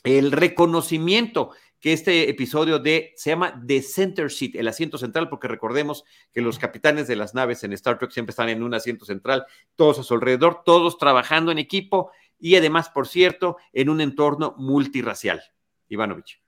el reconocimiento que este episodio de, se llama The Center Seat, el asiento central, porque recordemos que los capitanes de las naves en Star Trek siempre están en un asiento central, todos a su alrededor, todos trabajando en equipo y además, por cierto, en un entorno multirracial. Ivanovich.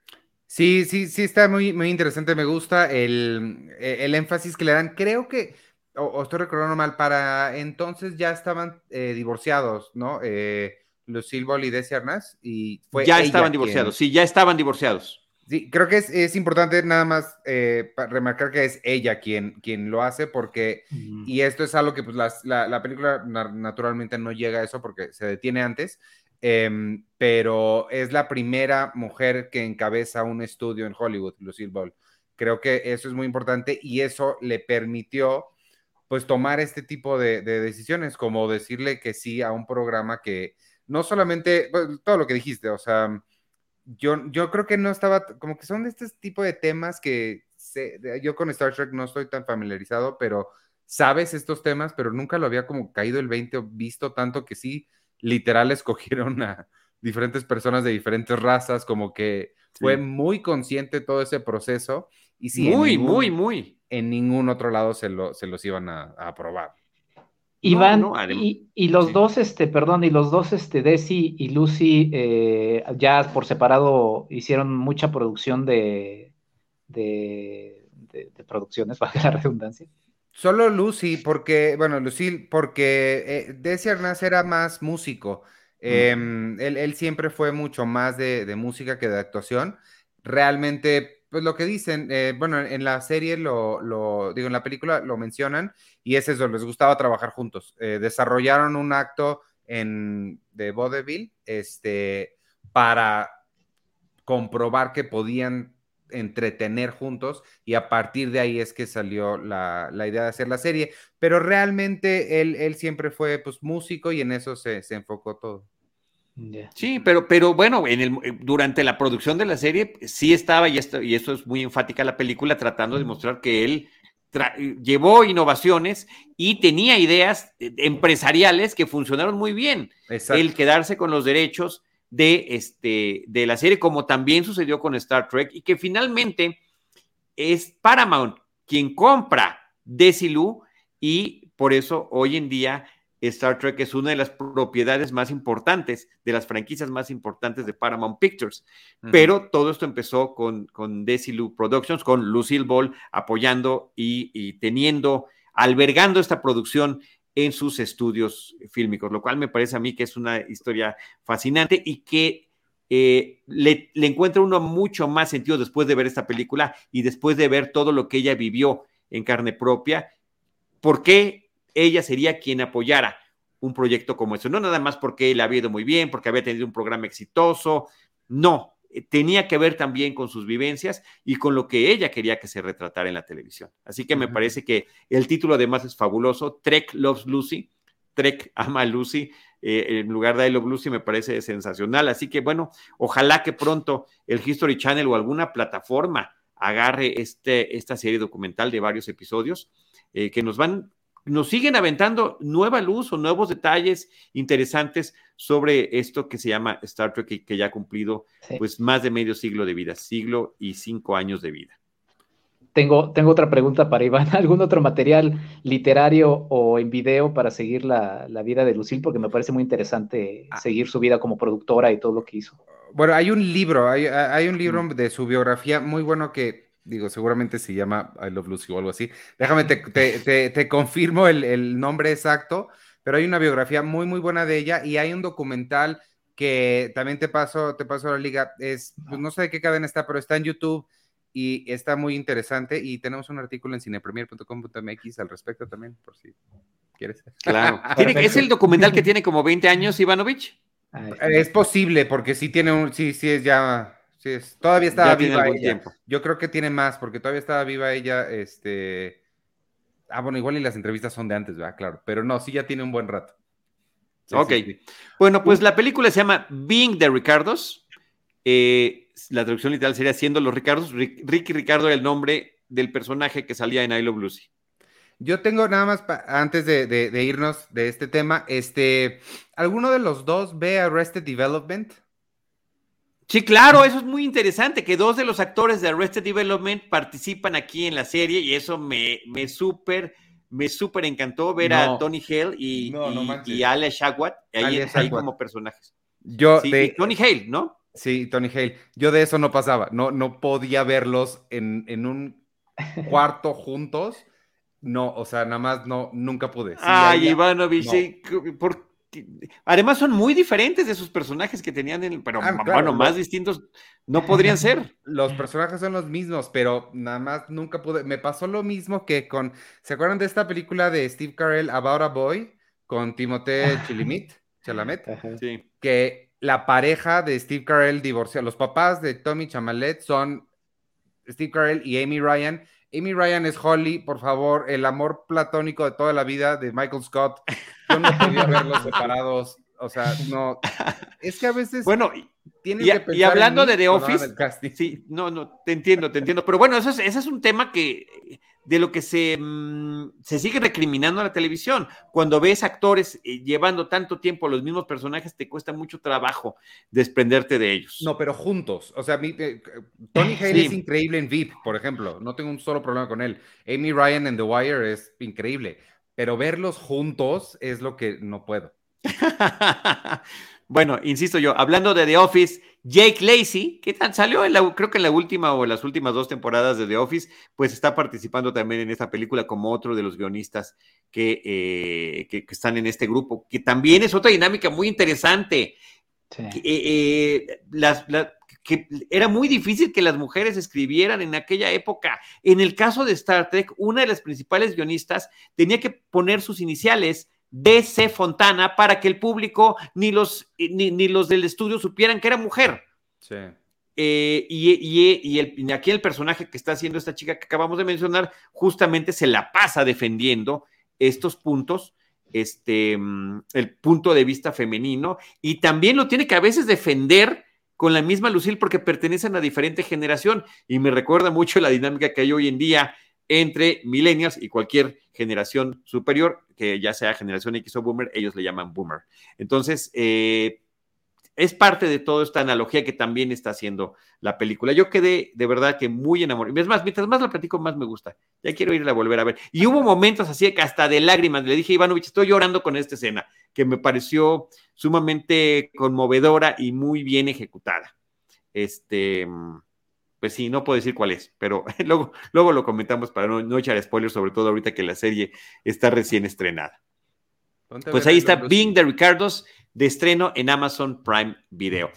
Sí, sí, sí, está muy, muy interesante. Me gusta el, e, el énfasis que le dan. Creo que, o, estoy recordando mal, para entonces ya estaban eh, divorciados, ¿no? Eh, Lucille Ball y Desi Arnaz. Y fue ya estaban divorciados, sí, ya estaban divorciados. Sí, creo que es, es importante nada más eh, remarcar que es ella quien, quien lo hace, porque, y esto es algo que pues la, la, película naturalmente no llega a eso porque se detiene antes, Em, pero es la primera mujer que encabeza un estudio en Hollywood, Lucille Ball. Creo que eso es muy importante y eso le permitió pues tomar este tipo de, decisiones, como decirle que sí a un programa que no solamente, pues, todo lo que dijiste, o sea, yo, yo creo que no estaba, como que son de este tipo de temas que yo con Star Trek no estoy tan familiarizado, pero sabes estos temas, pero nunca lo había como caído el 20 o visto tanto que sí, literal escogieron a diferentes personas de diferentes razas, como que fue muy consciente todo ese proceso. Y sí, muy, muy, muy. En ningún otro lado se, lo, se los iban a, aprobar. Iván, y, los dos, este, perdón, y los dos, este, Desi y Lucy, eh, ya por separado hicieron mucha producción de, de, de, producciones, (laughs) para la redundancia. Solo Lucy, porque, bueno, Lucille, porque eh, Desi Arnaz era más músico. Em, él, siempre fue mucho más de, de, música que de actuación. Realmente pues lo que dicen, eh, bueno, en la serie lo, digo, en la película lo mencionan y es eso, les gustaba trabajar juntos. Eh, desarrollaron un acto en, de vaudeville este, para comprobar que podían entretener juntos y a partir de ahí es que salió la, idea de hacer la serie, pero realmente él, él siempre fue pues músico y en eso se, se enfocó todo. Sí, pero, pero bueno, en el, eh, durante la producción de la serie sí estaba, y esto, y esto es muy enfática la película, tratando de mostrar que él llevó innovaciones y tenía ideas eh, empresariales que funcionaron muy bien. El quedarse con los derechos de, este, de la serie, como también sucedió con Star Trek, y que finalmente es Paramount quien compra Desilu y por eso hoy en día Star Trek es una de las propiedades más importantes, de las franquicias más importantes de Paramount Pictures. Pero todo esto empezó con, con Desilu Productions, con Lucille Ball apoyando y, teniendo, albergando esta producción en sus estudios fílmicos, lo cual me parece a mí que es una historia fascinante y que eh, le, encuentra uno mucho más sentido después de ver esta película y después de ver todo lo que ella vivió en carne propia. ¿Por qué ella sería quien apoyara un proyecto como eso. No nada más porque le había ido muy bien, porque había tenido un programa exitoso, no, tenía que ver también con sus vivencias y con lo que ella quería que se retratara en la televisión. Así que me parece que el título además es fabuloso, Trek Loves Lucy, Trek ama a Lucy, eh, en lugar de I Love Lucy me parece sensacional. Así que bueno, ojalá que pronto el History Channel o alguna plataforma agarre este, esta serie documental de varios episodios eh, que nos van nos siguen aventando nueva luz o nuevos detalles interesantes sobre esto que se llama Star Trek y que ya ha cumplido pues más de medio siglo de vida, siglo y cinco años de vida. Tengo, tengo otra pregunta para Iván. (laughs) ¿Algún otro material literario o en video para seguir la, vida de Lucille? Porque me parece muy interesante ah. seguir su vida como productora y todo lo que hizo. Bueno, hay un libro, hay, hay un libro de su biografía muy bueno que digo, seguramente se llama I Love Lucy o algo así. Déjame, te, confirmo el, nombre exacto, pero hay una biografía muy, muy buena de ella y hay un documental que también te paso, te paso a la liga. Es, pues, no sé de qué cadena está, pero está en YouTube y está muy interesante. Y tenemos un artículo en cinepremier.com.mx al respecto también, por si quieres. Claro. (laughs) ¿Es el documental que (laughs) tiene como 20 años, Ivanovich? Es posible, porque sí tiene un, sí, sí es ya Sí, todavía estaba viva ella. Yo creo que tiene más, porque todavía estaba viva ella, este... Ah, bueno, igual y las entrevistas son de antes, ¿verdad? Claro, pero no, sí ya tiene un buen rato. ok. bueno, pues la película se llama Being the Ricardos. Eh, la traducción literal sería Siendo los Ricardos. Ricky Ricardo era el nombre del personaje que salía en I Love Lucy. Yo tengo nada más, antes de, de, irnos de este tema, este, ¿alguno de los dos ve Arrested Development? Sí, claro, eso es muy interesante, que dos de los actores de Arrested Development participan aquí en la serie y eso me, me súper, me súper encantó ver a Tony Hale y, y, Ale Shagwat ahí, como personajes. Yo Tony Hale, ¿no? Sí, Tony Hale. Yo de eso no pasaba, no, no podía verlos en, en un cuarto (laughs) juntos. No, o sea, nada más no, nunca pude. Ay, Ivanovich, ¿por Además, son muy diferentes de esos personajes que tenían, en, pero ah, bueno, más distintos no podrían ser. (laughs) Los personajes son los mismos, pero nada más nunca pude. Me pasó lo mismo que con. ¿Se acuerdan de esta película de Steve Carell, About a Boy, con Timothée Chalamet? Chalamet sí. Que la pareja de Steve Carell divorció. Los papás de Tommy Chamalet son Steve Carell y Amy Ryan Amy Ryan es Holly, por favor, el amor platónico de toda la vida de Michael Scott. Yo no podía verlos separados. O sea, no. Es que a veces. Bueno, y, hablando de The Office. Sí, no, no, te entiendo, te entiendo. Pero bueno, eso es, ese es un tema que de lo que se, mm, se sigue recriminando a la televisión. Cuando ves actores eh, llevando tanto tiempo los mismos personajes, te cuesta mucho trabajo desprenderte de ellos. No, pero juntos. O sea, eh, Tony Hayes es increíble en VIP, por ejemplo. No tengo un solo problema con él. Amy Ryan en The Wire es increíble. Pero verlos juntos es lo que no puedo. (laughs) bueno, insisto yo, hablando de The Office, Jake Lacey, que salió en la, creo que en la última o las últimas dos temporadas de The Office, pues está participando también en esta película como otro de los guionistas que, eh, que, están en este grupo, que también es otra dinámica muy interesante. Eh, eh, las, que era muy difícil que las mujeres escribieran en aquella época. En el caso de Star Trek, una de las principales guionistas tenía que poner sus iniciales DC Fontana para que el público ni los, ni, los del estudio supieran que era mujer. Sí. Eh, y, el, aquí el personaje que está haciendo esta chica que acabamos de mencionar, justamente se la pasa defendiendo estos puntos, este, mm, el punto de vista femenino, y también lo tiene que a veces defender con la misma Lucille porque pertenecen a diferente generación. Y me recuerda mucho la dinámica que hay hoy en día entre millennials y cualquier generación superior, que ya sea generación X o boomer, ellos le llaman boomer. Entonces, eh, es parte de toda esta analogía que también está haciendo la película. Yo quedé de verdad que muy enamorado. Es más, mientras más la platico, más me gusta. Ya quiero irla a volver a ver. Y hubo momentos así que hasta de lágrimas. Le dije Ivanovich, estoy llorando con esta escena, que me pareció sumamente conmovedora y muy bien ejecutada. Este pues sí, no puedo decir cuál es, pero (laughs) luego, luego lo comentamos para no, echar spoilers, sobre todo ahorita que la serie está recién estrenada. pues ahí está Being the Ricardos de estreno en Amazon Prime Video.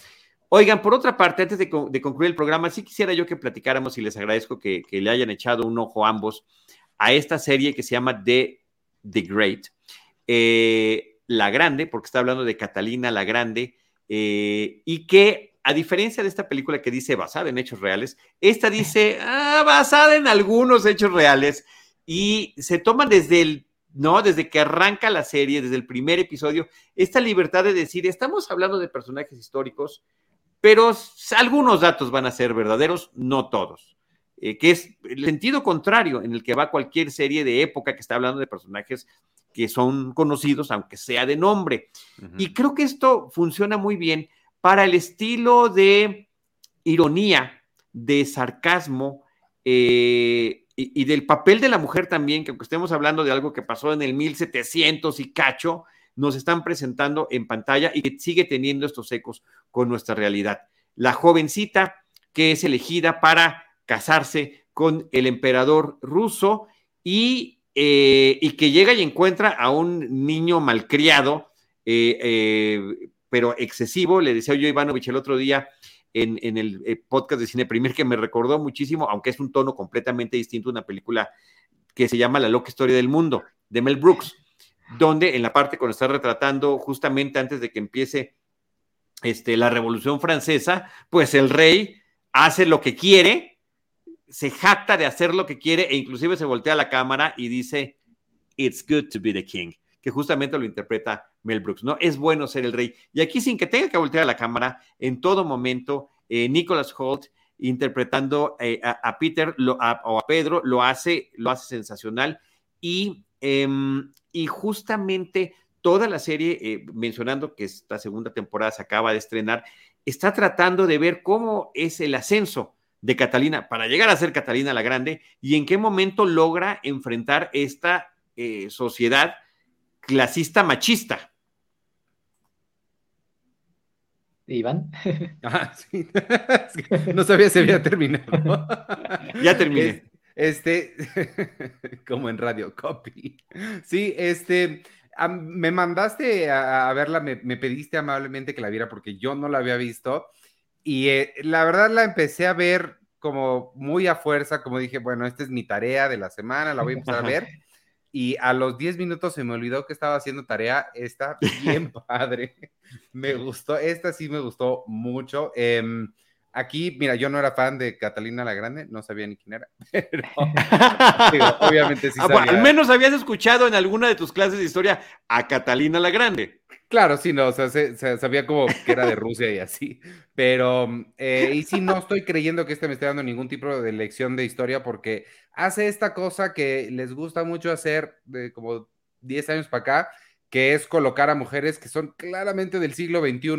Oigan, por otra parte, antes de, concluir el programa, sí quisiera yo que platicáramos y les agradezco que, le hayan echado un ojo ambos a esta serie que se llama The, The Great. Eh, la Grande, porque está hablando de Catalina la Grande, eh, y que a diferencia de esta película que dice basada en hechos reales, esta (laughs) dice ah, basada en algunos hechos reales y se toma desde el, ¿no? Desde que arranca la serie, desde el primer episodio, esta libertad de decir, estamos hablando de personajes históricos, pero algunos datos van a ser verdaderos, no todos. Eh, que es el sentido contrario en el que va cualquier serie de época que está hablando de personajes que son conocidos, aunque sea de nombre. Y creo que esto funciona muy bien para el estilo de ironía, de sarcasmo eh, y, del papel de la mujer también, que aunque estemos hablando de algo que pasó en el 1700 y cacho, nos están presentando en pantalla y que sigue teniendo estos ecos con nuestra realidad. La jovencita que es elegida para casarse con el emperador ruso y, eh, que llega y encuentra a un niño malcriado, eh, pero excesivo. Le decía yo a Ivanovich el otro día en, el eh, podcast de Cine Primer que me recordó muchísimo, aunque es un tono completamente distinto, una película que se llama La loca historia del mundo, de Mel Brooks, donde en la parte cuando está retratando justamente antes de que empiece este, la Revolución Francesa, pues el rey hace lo que quiere, se jacta de hacer lo que quiere e inclusive se voltea a la cámara y dice, It's good to be the king que justamente lo interpreta Mel Brooks, ¿no? Es bueno ser el rey. Y aquí sin que tenga que voltear a la cámara, en todo momento, eh, Nicholas Holt interpretando eh, a, Peter o a Pedro lo hace, lo hace sensacional y, em, y justamente toda la serie, eh, mencionando que esta segunda temporada se acaba de estrenar, está tratando de ver cómo es el ascenso de Catalina para llegar a ser Catalina la Grande y en qué momento logra enfrentar esta sociedad clasista machista. Iván. (laughs) Ah, sí. (laughs) no sabía si había terminado. ya terminé. Este, (laughs) como en Radio Copy. Sí, este, me mandaste a, verla, me, pediste amablemente que la viera porque yo no la había visto. Y eh, la verdad la empecé a ver como muy a fuerza, como dije, bueno, esta es mi tarea de la semana, la voy a empezar a ver y a los 10 minutos se me olvidó que estaba haciendo tarea. Está bien (laughs) padre. (laughs) me gustó, esta sí me gustó mucho. Em, Aquí, mira, yo no era fan de Catalina la Grande, no sabía ni quién era, (laughs) pero (laughs) obviamente sí ah, sabía. al menos habías escuchado en alguna de tus clases de historia a Catalina la Grande. Claro, sí, no, o sea, sabía como que era de (laughs) Rusia y así, pero, eh, y sí, no estoy creyendo que este me esté dando ningún tipo de lección de historia porque hace esta cosa que les gusta mucho hacer de como 10 años para acá, que es colocar a mujeres que son claramente del siglo XXI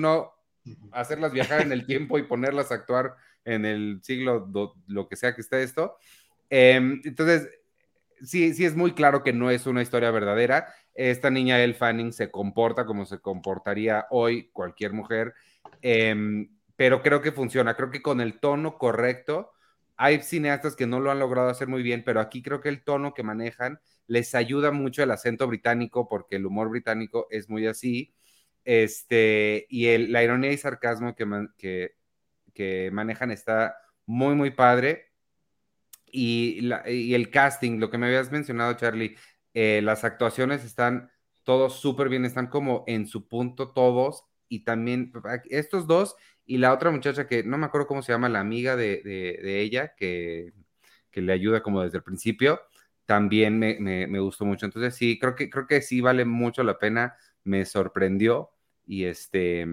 hacerlas viajar en el tiempo y ponerlas a actuar en el siglo, lo que sea que esté esto. Em, entonces, sí, sí es muy claro que no es una historia verdadera. Esta niña El Fanning se comporta como se comportaría hoy cualquier mujer, em, pero creo que funciona. Creo que con el tono correcto, hay cineastas que no lo han logrado hacer muy bien, pero aquí creo que el tono que manejan les ayuda mucho el acento británico, porque el humor británico es muy así. Este, y el, la ironía y sarcasmo que, que, manejan está muy, muy padre. Y, el casting, lo que me habías mencionado, Charlie, eh, las actuaciones están todos súper bien, están como en su punto todos. Y también estos dos y la otra muchacha que no me acuerdo cómo se llama, la amiga de, ella, que, le ayuda como desde el principio, también me, me, gustó mucho. Entonces sí, creo que, creo que sí vale mucho la pena, me sorprendió y este,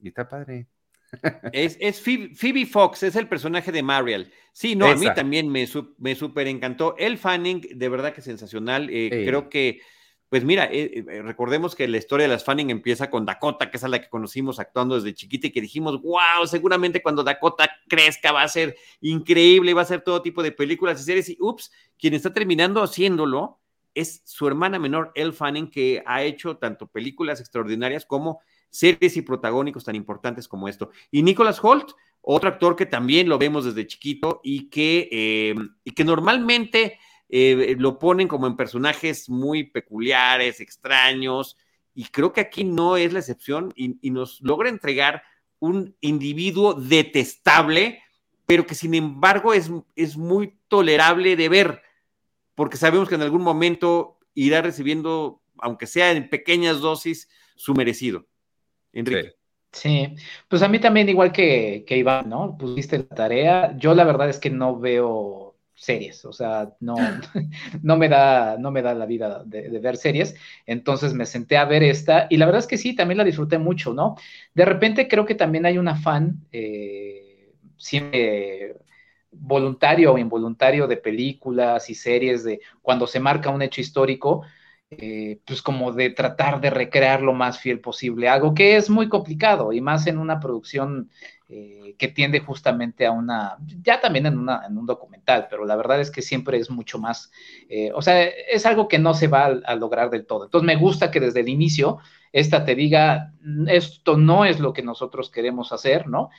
y está padre. (laughs) Es, es Phoebe, Fox, es el personaje de Mariel. Sí, no, a mí también me, me super encantó. El Fanning, de verdad que sensacional. Eh, creo que, pues mira, eh, eh, recordemos que la historia de las Fanning empieza con Dakota, que es a la que conocimos actuando desde chiquita y que dijimos, wow, seguramente cuando Dakota crezca va a ser increíble, va a ser todo tipo de películas y series. Y ups, quien está terminando haciéndolo es su hermana menor, Elle Fanning, que ha hecho tanto películas extraordinarias como series y protagónicos tan importantes como esto. Y Nicholas Holt, otro actor que también lo vemos desde chiquito y que, eh, y que normalmente eh, lo ponen como en personajes muy peculiares, extraños, y creo que aquí no es la excepción y, y nos logra entregar un individuo detestable, pero que sin embargo es, es muy tolerable de ver porque sabemos que en algún momento irá recibiendo, aunque sea en pequeñas dosis, su merecido. Enrique. Sí. pues a mí también, igual que, que Iván, ¿no? Pusiste la tarea. Yo la verdad es que no veo series, o sea, no, (laughs) no, me, da, no me da la vida de, ver series, entonces me senté a ver esta y la verdad es que sí, también la disfruté mucho, ¿no? De repente creo que también hay un afán, eh, siempre voluntario o involuntario de películas y series de cuando se marca un hecho histórico, eh, pues como de tratar de recrear lo más fiel posible, algo que es muy complicado y más en una producción eh, que tiende justamente a una, ya también en, una, en, un documental, pero la verdad es que siempre es mucho más, eh, o sea, es algo que no se va a, lograr del todo. Entonces me gusta que desde el inicio esta te diga, esto no es lo que nosotros queremos hacer, ¿no?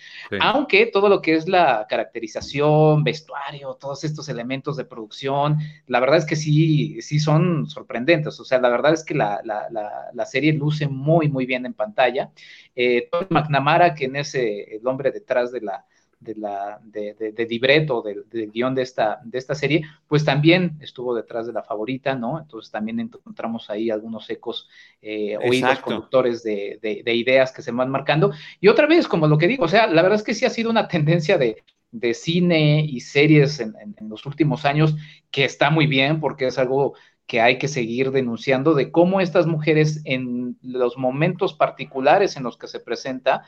Aunque todo lo que es la caracterización, vestuario, todos estos elementos de producción, la verdad es que sí, sí son sorprendentes. O sea, la verdad es que la, la, serie luce muy, muy bien en pantalla. Eh, McNamara, que es el hombre detrás de la, de la de, de, libreto, del, guion de esta, de esta serie, pues también estuvo detrás de la favorita, ¿no? Entonces también encontramos ahí algunos ecos eh, oídos conductores de, de, ideas que se van marcando. Y otra vez, como lo que digo, o sea, la verdad es que sí ha sido una tendencia de, de cine y series en, en, los últimos años que está muy bien porque es algo que hay que seguir denunciando de cómo estas mujeres en los momentos particulares en los que se presenta,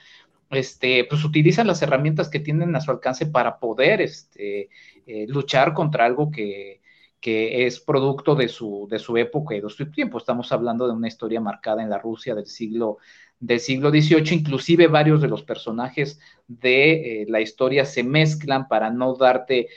este, pues utilizan las herramientas que tienen a su alcance para poder este, eh, luchar contra algo que, es producto de su, época y de su tiempo. Estamos hablando de una historia marcada en la Rusia del siglo, del XVIII, inclusive varios de los personajes de eh, la historia se mezclan para no darte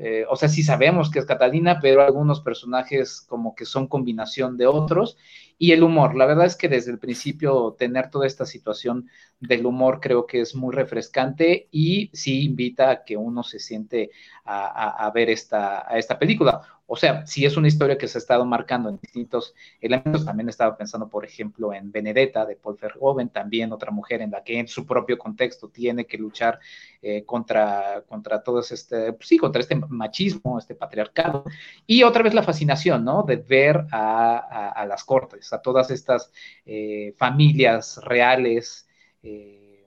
eh, o sea, sí sabemos que es Catalina, pero algunos personajes como que son combinación de otros. Y el humor, la verdad es que desde el principio tener toda esta situación del humor creo que es muy refrescante y sí invita a que uno se siente a, ver esta, a esta película. O sea, si es una historia que se ha estado marcando en distintos elementos, también estaba pensando, por ejemplo, en Benedetta de Paul Verhoeven, también otra mujer en la que en su propio contexto tiene que luchar eh, contra, contra todo este, pues sí, contra este machismo, este patriarcado. Y otra vez la fascinación, ¿no? De ver a, las cortes, a todas estas eh, familias reales, eh,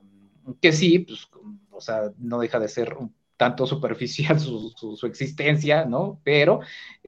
que sí, pues o sea, no deja de ser un tanto (laughs) superficial su, existencia, ¿no? Pero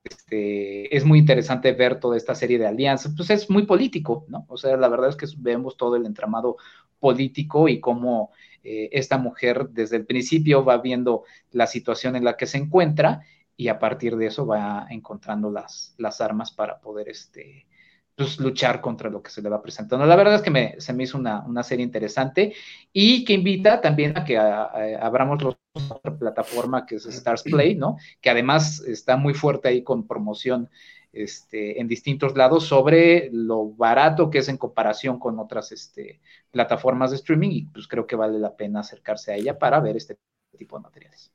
este, es muy interesante ver toda esta serie de alianzas, pues es muy político, ¿no? O sea, la verdad es que vemos todo el entramado político y cómo eh, esta mujer desde el principio va viendo la situación en la que se encuentra y a partir de eso va encontrando las, las armas para poder este, pues, luchar contra lo que se le va presentando. La verdad es que se me hizo una, serie interesante y que invita también a que abramos la plataforma que es Stars Play, ¿no? Que además está muy fuerte ahí con promoción este, en distintos lados sobre lo barato que es en comparación con otras este, plataformas de streaming y pues creo que vale la pena acercarse a ella para ver este tipo de materiales.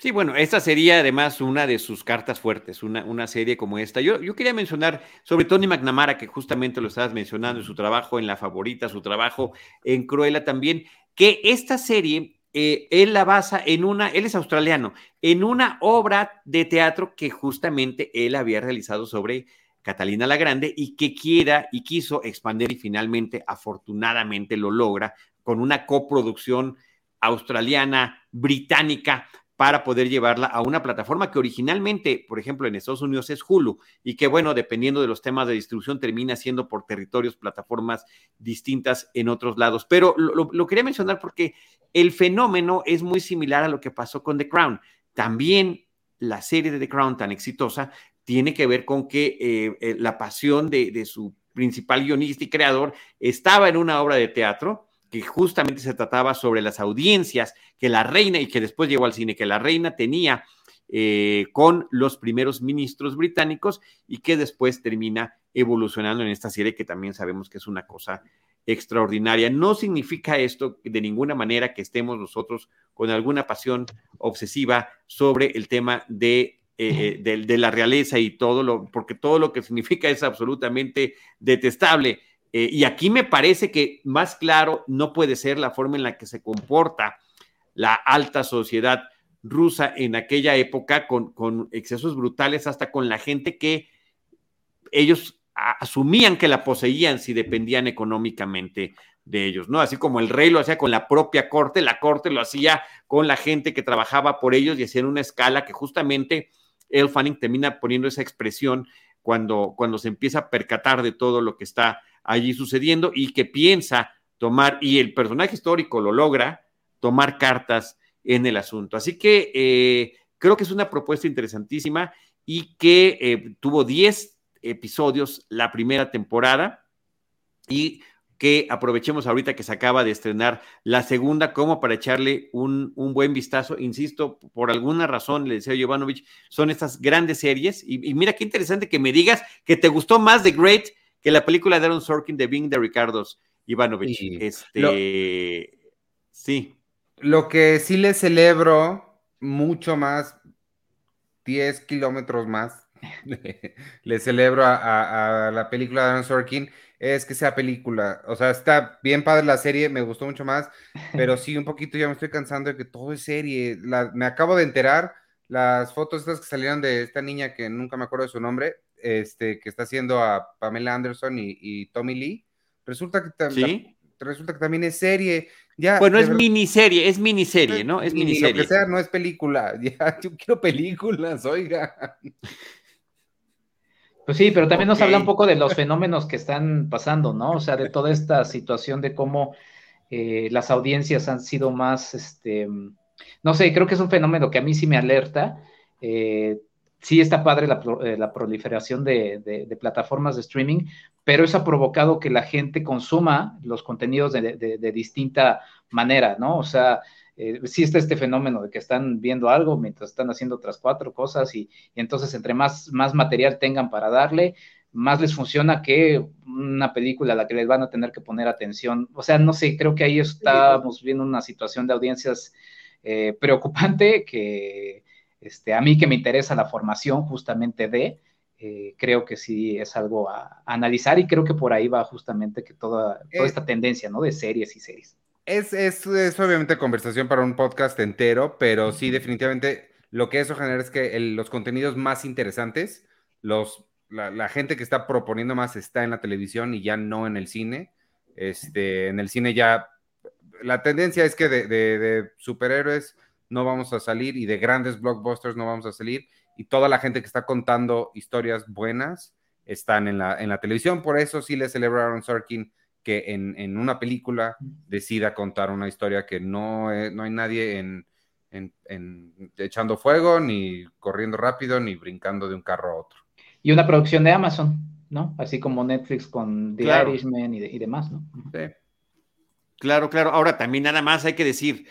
Sí, bueno, esta sería además una de sus cartas fuertes, una, una serie como esta. Yo, yo, quería mencionar sobre Tony McNamara, que justamente lo estabas mencionando, su trabajo en La Favorita, su trabajo en Cruella también, que esta serie, eh, él la basa en una, él es australiano, en una obra de teatro que justamente él había realizado sobre Catalina la Grande y que quiera y quiso expandir y finalmente, afortunadamente, lo logra con una coproducción australiana, británica, para poder llevarla a una plataforma que originalmente, por ejemplo, en Estados Unidos es Hulu y que, bueno, dependiendo de los temas de distribución, termina siendo por territorios, plataformas distintas en otros lados. Pero lo, quería mencionar porque el fenómeno es muy similar a lo que pasó con The Crown. También la serie de The Crown tan exitosa tiene que ver con que eh, eh, la pasión de, de su principal guionista y creador estaba en una obra de teatro que justamente se trataba sobre las audiencias que la reina, y que después llegó al cine, que la reina tenía eh, con los primeros ministros británicos y que después termina evolucionando en esta serie que también sabemos que es una cosa extraordinaria. No significa esto de ninguna manera que estemos nosotros con alguna pasión obsesiva sobre el tema de, eh, eh, de la realeza y todo lo, porque todo lo que significa es absolutamente detestable. Eh, y aquí me parece que más claro no puede ser la forma en la que se comporta la alta sociedad rusa en aquella época con, con excesos brutales hasta con la gente que ellos asumían que la poseían si dependían económicamente de ellos, ¿no? Así como el rey lo hacía con la propia corte, la corte lo hacía con la gente que trabajaba por ellos y hacían una escala que justamente El Fanning termina poniendo esa expresión cuando, cuando se empieza a percatar de todo lo que está allí sucediendo y que piensa tomar, y el personaje histórico lo logra, tomar cartas en el asunto. Así que eh, creo que es una propuesta interesantísima y que eh, tuvo 10 episodios la primera temporada y que aprovechemos ahorita que se acaba de estrenar la segunda como para echarle un, buen vistazo. Insisto, por alguna razón, le decía Jovanovich, son estas grandes series y, y, mira qué interesante que me digas que te gustó más The Great que la película de Aaron Sorkin de Bing de Ricardos Ivanovich. este, sí. Lo que sí le celebro mucho más, 10 kilómetros más, (laughs) le celebro a, la película de Aaron Sorkin, es que sea película. O sea, está bien padre la serie, me gustó mucho más, (laughs) pero sí, un poquito ya me estoy cansando de que todo es serie. me acabo de enterar, las fotos estas que salieron de esta niña que nunca me acuerdo de su nombre, este, que está haciendo a Pamela Anderson y, Tommy Lee, resulta que, resulta que también es serie. Ya, bueno, es miniserie, es miniserie, ¿no? Es miniserie. Lo que sea, no es película. (laughs) Ya, yo quiero películas, oiga. Pues sí, pero también nos habla un poco de los fenómenos que están pasando, ¿no? O sea, de toda esta situación de cómo eh, las audiencias han sido más, este, no sé, creo que es un fenómeno que a mí sí me alerta. Eh, sí está padre la, eh, proliferación de, plataformas de streaming, pero eso ha provocado que la gente consuma los contenidos de, distinta manera, ¿no? O sea, eh, sí está este fenómeno de que están viendo algo mientras están haciendo otras cuatro cosas y, entonces entre más, más material tengan para darle, más les funciona que una película a la que les van a tener que poner atención. O sea, no sé, creo que ahí estamos viendo una situación de audiencias eh, preocupante que este, a mí que me interesa la formación justamente de, eh, creo que sí es algo a, analizar y creo que por ahí va justamente que toda, toda esta tendencia, ¿no? De series y series. Es, es, obviamente conversación para un podcast entero, pero sí, definitivamente lo que eso genera es que los contenidos más interesantes, los, la, gente que está proponiendo más está en la televisión y ya no en el cine. Este, en el cine ya la tendencia es que de, superhéroes no vamos a salir y de grandes blockbusters no vamos a salir y toda la gente que está contando historias buenas están en la, en la televisión. Por eso sí le Aaron Sorkin que en, una película decida contar una historia que no, no hay nadie en, echando fuego, ni corriendo rápido, ni brincando de un carro a otro. Y una producción de Amazon, ¿no? Así como Netflix con The Irishman y, y demás, ¿no? Sí. Claro, claro. Ahora también nada más hay que decir,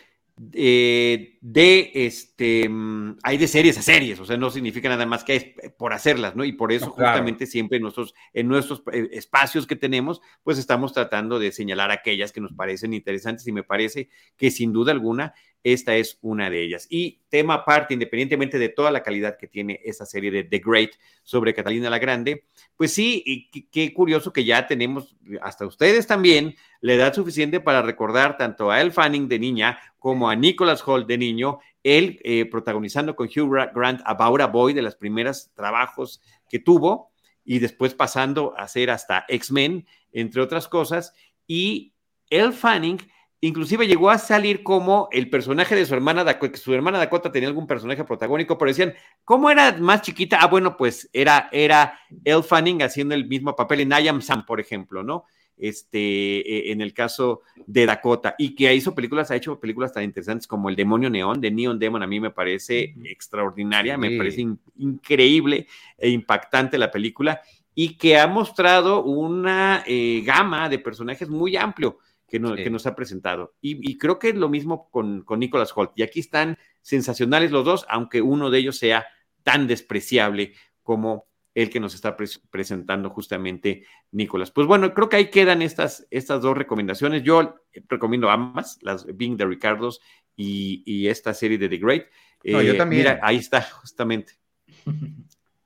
eh, de este, mm, hay de series a series, o sea, no significa nada más que es por hacerlas, ¿no? Y por eso justamente siempre en nuestros, en nuestros eh, espacios que tenemos, pues estamos tratando de señalar aquellas que nos parecen interesantes y me parece que sin duda alguna esta es una de ellas. Y tema aparte, independientemente de toda la calidad que tiene esa serie de The Great sobre Catalina la Grande, pues sí, y qué curioso que ya tenemos, hasta ustedes también, la edad suficiente para recordar tanto a Elle Fanning de niña como a Nicholas Holt de niño, él eh, protagonizando con Hugh Grant About a Boy de los primeros trabajos que tuvo y después pasando a ser hasta X-Men, entre otras cosas, y Elle Fanning inclusive llegó a salir como el personaje de su hermana Dakota, que su hermana Dakota tenía algún personaje protagónico, pero decían, ¿cómo era más chiquita? Ah, bueno, pues era, era Elle Fanning haciendo el mismo papel en I Am Sam, por ejemplo, ¿no? Este, e, en el caso de Dakota, y que hizo películas, ha hecho películas tan interesantes como El Demonio Neón, de Neon Demon, a mí me parece extraordinaria, me parece increíble e impactante la película, y que ha mostrado una eh, gama de personajes muy amplio que, que nos ha presentado. Y, creo que es lo mismo con, con Nicholas Holt, y aquí están sensacionales los dos, aunque uno de ellos sea tan despreciable como el que nos está presentando justamente Nicolás. Pues bueno, creo que ahí quedan estas, estas dos recomendaciones. Yo recomiendo ambas, las Being de Ricardos y, esta serie de The Great. yo eh, también. Mira, ahí está, justamente.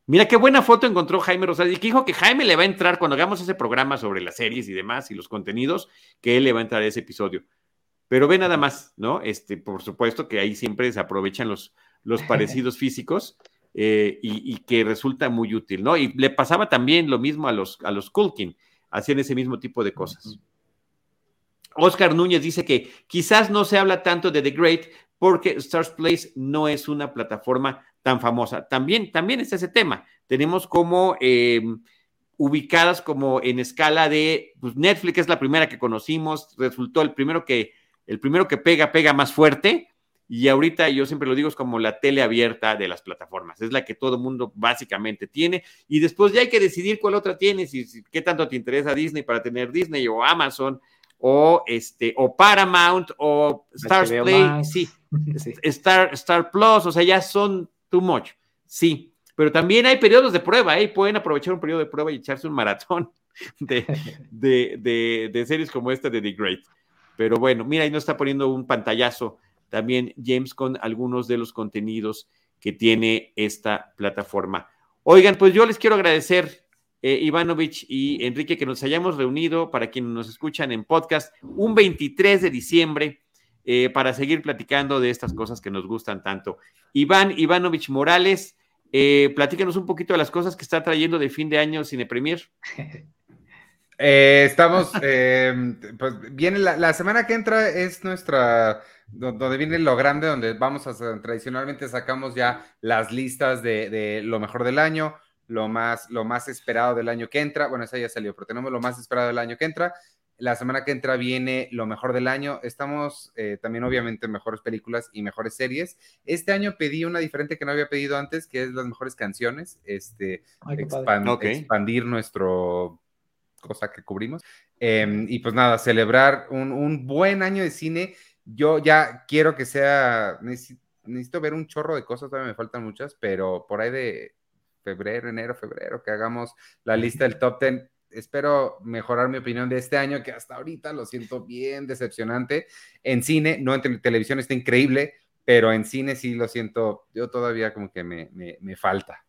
Mira qué buena foto encontró Jaime Rosales y que dijo que Jaime le va a entrar cuando hagamos ese programa sobre las series y demás y los contenidos, que él le va a entrar a ese episodio. Pero ve nada más, ¿no? Este, por supuesto que ahí siempre se aprovechan los, los (laughs) parecidos físicos. Eh, y, que resulta muy útil, ¿no? Y le pasaba también lo mismo a los, a los Culkin, hacían ese mismo tipo de cosas. Oscar Núñez dice que quizás no se habla tanto de The Great porque Stars Place no es una plataforma tan famosa. También, también es ese tema. Tenemos como em, ubicadas como en escala de pues Netflix es la primera que conocimos, resultó el primero que el primero que pega pega más fuerte y ahorita yo siempre lo digo, es como la tele abierta de las plataformas, es la que todo mundo básicamente tiene. Y después ya hay que decidir cuál otra tienes y, qué tanto te interesa Disney para tener Disney o Amazon o este o Paramount o Star Play, (laughs) sí, Star, Star Plus, o sea, ya son too much, sí. Pero también hay periodos de prueba, ¿eh? pueden aprovechar un periodo de prueba y echarse un maratón (laughs) de, de, de series como esta de The Great. Pero bueno, mira, ahí nos está poniendo un pantallazo también James con algunos de los contenidos que tiene esta plataforma. Oigan, pues yo les quiero agradecer, eh, Ivanovich y Enrique, que nos hayamos reunido para quienes nos escuchan en podcast un 23 de diciembre eh, para seguir platicando de estas cosas que nos gustan tanto. Iván Ivanovich Morales, eh, platícanos un poquito de las cosas que está trayendo de fin de año Cine Premier. (laughs) Eh, estamos, pues viene la, semana que entra es nuestra donde viene lo grande, donde vamos a tradicionalmente sacamos ya las listas de, lo mejor del año, lo más, lo más esperado del año que entra. Bueno, esa ya salió, pero tenemos lo más esperado del año que entra. La semana que entra viene lo mejor del año. Estamos eh, también, obviamente, mejores películas y mejores series. Este año pedí una diferente que no había pedido antes, que es las mejores canciones. Este, expandir nuestro cosa que cubrimos. Em, y pues nada, celebrar un, un buen año de cine yo ya quiero que sea, necesito, ver un chorro de cosas, todavía me faltan muchas, pero por ahí de febrero, enero, febrero, que hagamos la lista del top 10. Espero mejorar mi opinión de este año, que hasta ahorita lo siento bien decepcionante. En cine, no en televisión está increíble, pero en cine sí lo siento, yo todavía como que me, me, falta.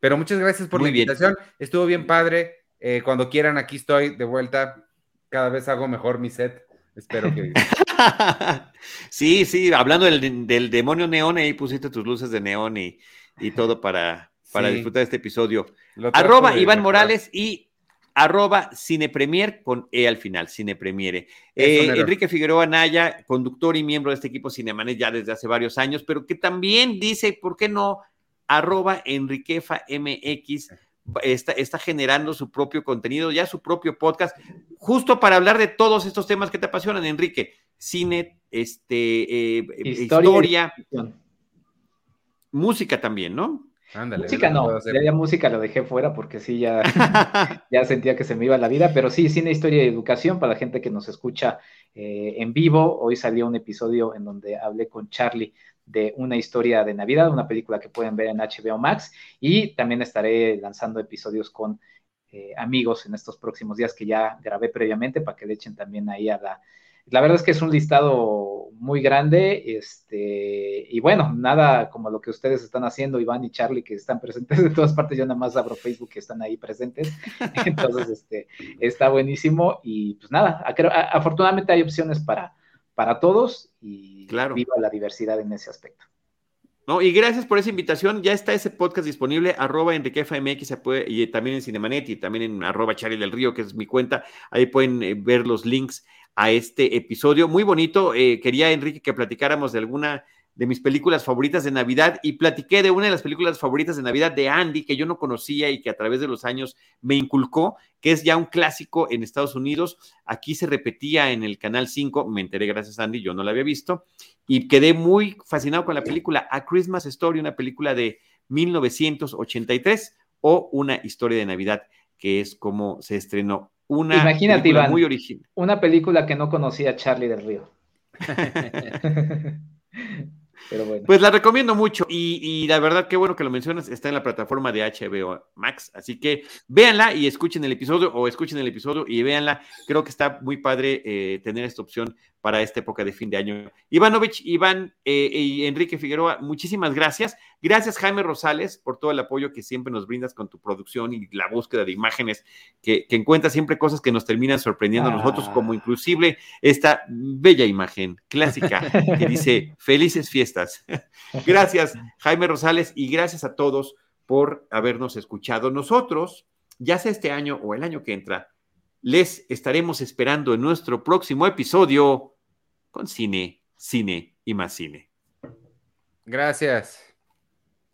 Pero muchas gracias por la invitación, estuvo bien padre. Eh, cuando quieran, aquí estoy de vuelta. Cada vez hago mejor mi set. Espero que. (laughs) (laughs) sí, sí, hablando del, demonio neón, ahí pusiste tus luces de neón y, todo para, para disfrutar este episodio. Arroba Iván Morales y arroba cinepremier con E al final, cinepremiere. Eh, Enrique Figueroa Naya, conductor y miembro de este equipo Cinemanet ya desde hace varios años, pero que también dice, ¿por qué no? Arroba Enriquefa MX está, está generando su propio contenido, ya su propio podcast, justo para hablar de todos estos temas que te apasionan, Enrique. Cine, este, eh, historia, música también, ¿no? música no, ya, música lo dejé fuera porque sí, ya, (laughs) ya sentía que se me iba la vida, pero sí, cine, historia y educación para la gente que nos escucha eh, en vivo. Hoy salió un episodio en donde hablé con Charlie de una historia de Navidad, una película que pueden ver en HBO Max y también estaré lanzando episodios con eh, amigos en estos próximos días que ya grabé previamente para que le echen también ahí a la... La verdad es que es un listado muy grande, este, y bueno, nada como lo que ustedes están haciendo, Iván y Charlie, que están presentes de todas partes, yo nada más abro Facebook que están ahí presentes, (laughs) entonces, este, está buenísimo, y pues nada, afortunadamente hay opciones para, para todos y claro. viva la diversidad en ese aspecto. No, y gracias por esa invitación. Ya está ese podcast disponible, arroba EnriqueFMX, y también en Cinemanet y también en arroba Charlie del Río, que es mi cuenta. Ahí pueden eh, ver los links a este episodio. Muy bonito. Eh, quería, Enrique, que platicáramos de alguna de mis películas favoritas de Navidad y platiqué de una de las películas favoritas de Navidad de Andy que yo no conocía y que a través de los años me inculcó, que es ya un clásico en Estados Unidos. Aquí se repetía en el Canal 5, me enteré gracias a Andy, yo no la había visto y quedé muy fascinado con la película A Christmas Story, una película de 1983 o una historia de Navidad, que es como se estrenó. Una Imagínate, Iván, muy original. Una película que no conocía Charlie del Río. (laughs) (laughs) Pues la recomiendo mucho y, la verdad, qué bueno que lo mencionas, está en la plataforma de HBO Max, así que véanla y escuchen el episodio o escuchen el episodio y véanla. Creo que está muy padre eh, tener esta opción para esta época de fin de año. Ivanovich, Iván eh, y Enrique Figueroa, muchísimas gracias. Gracias, Jaime Rosales, por todo el apoyo que siempre nos brindas con tu producción y la búsqueda de imágenes, que, que encuentras siempre cosas que nos terminan sorprendiendo a nosotros, ah. como inclusive esta bella imagen clásica que dice (laughs) felices fiestas. (laughs) gracias, Jaime Rosales, y gracias a todos por habernos escuchado. Nosotros, ya sea este año o el año que entra, les estaremos esperando en nuestro próximo episodio con cine, cine y más cine. Gracias.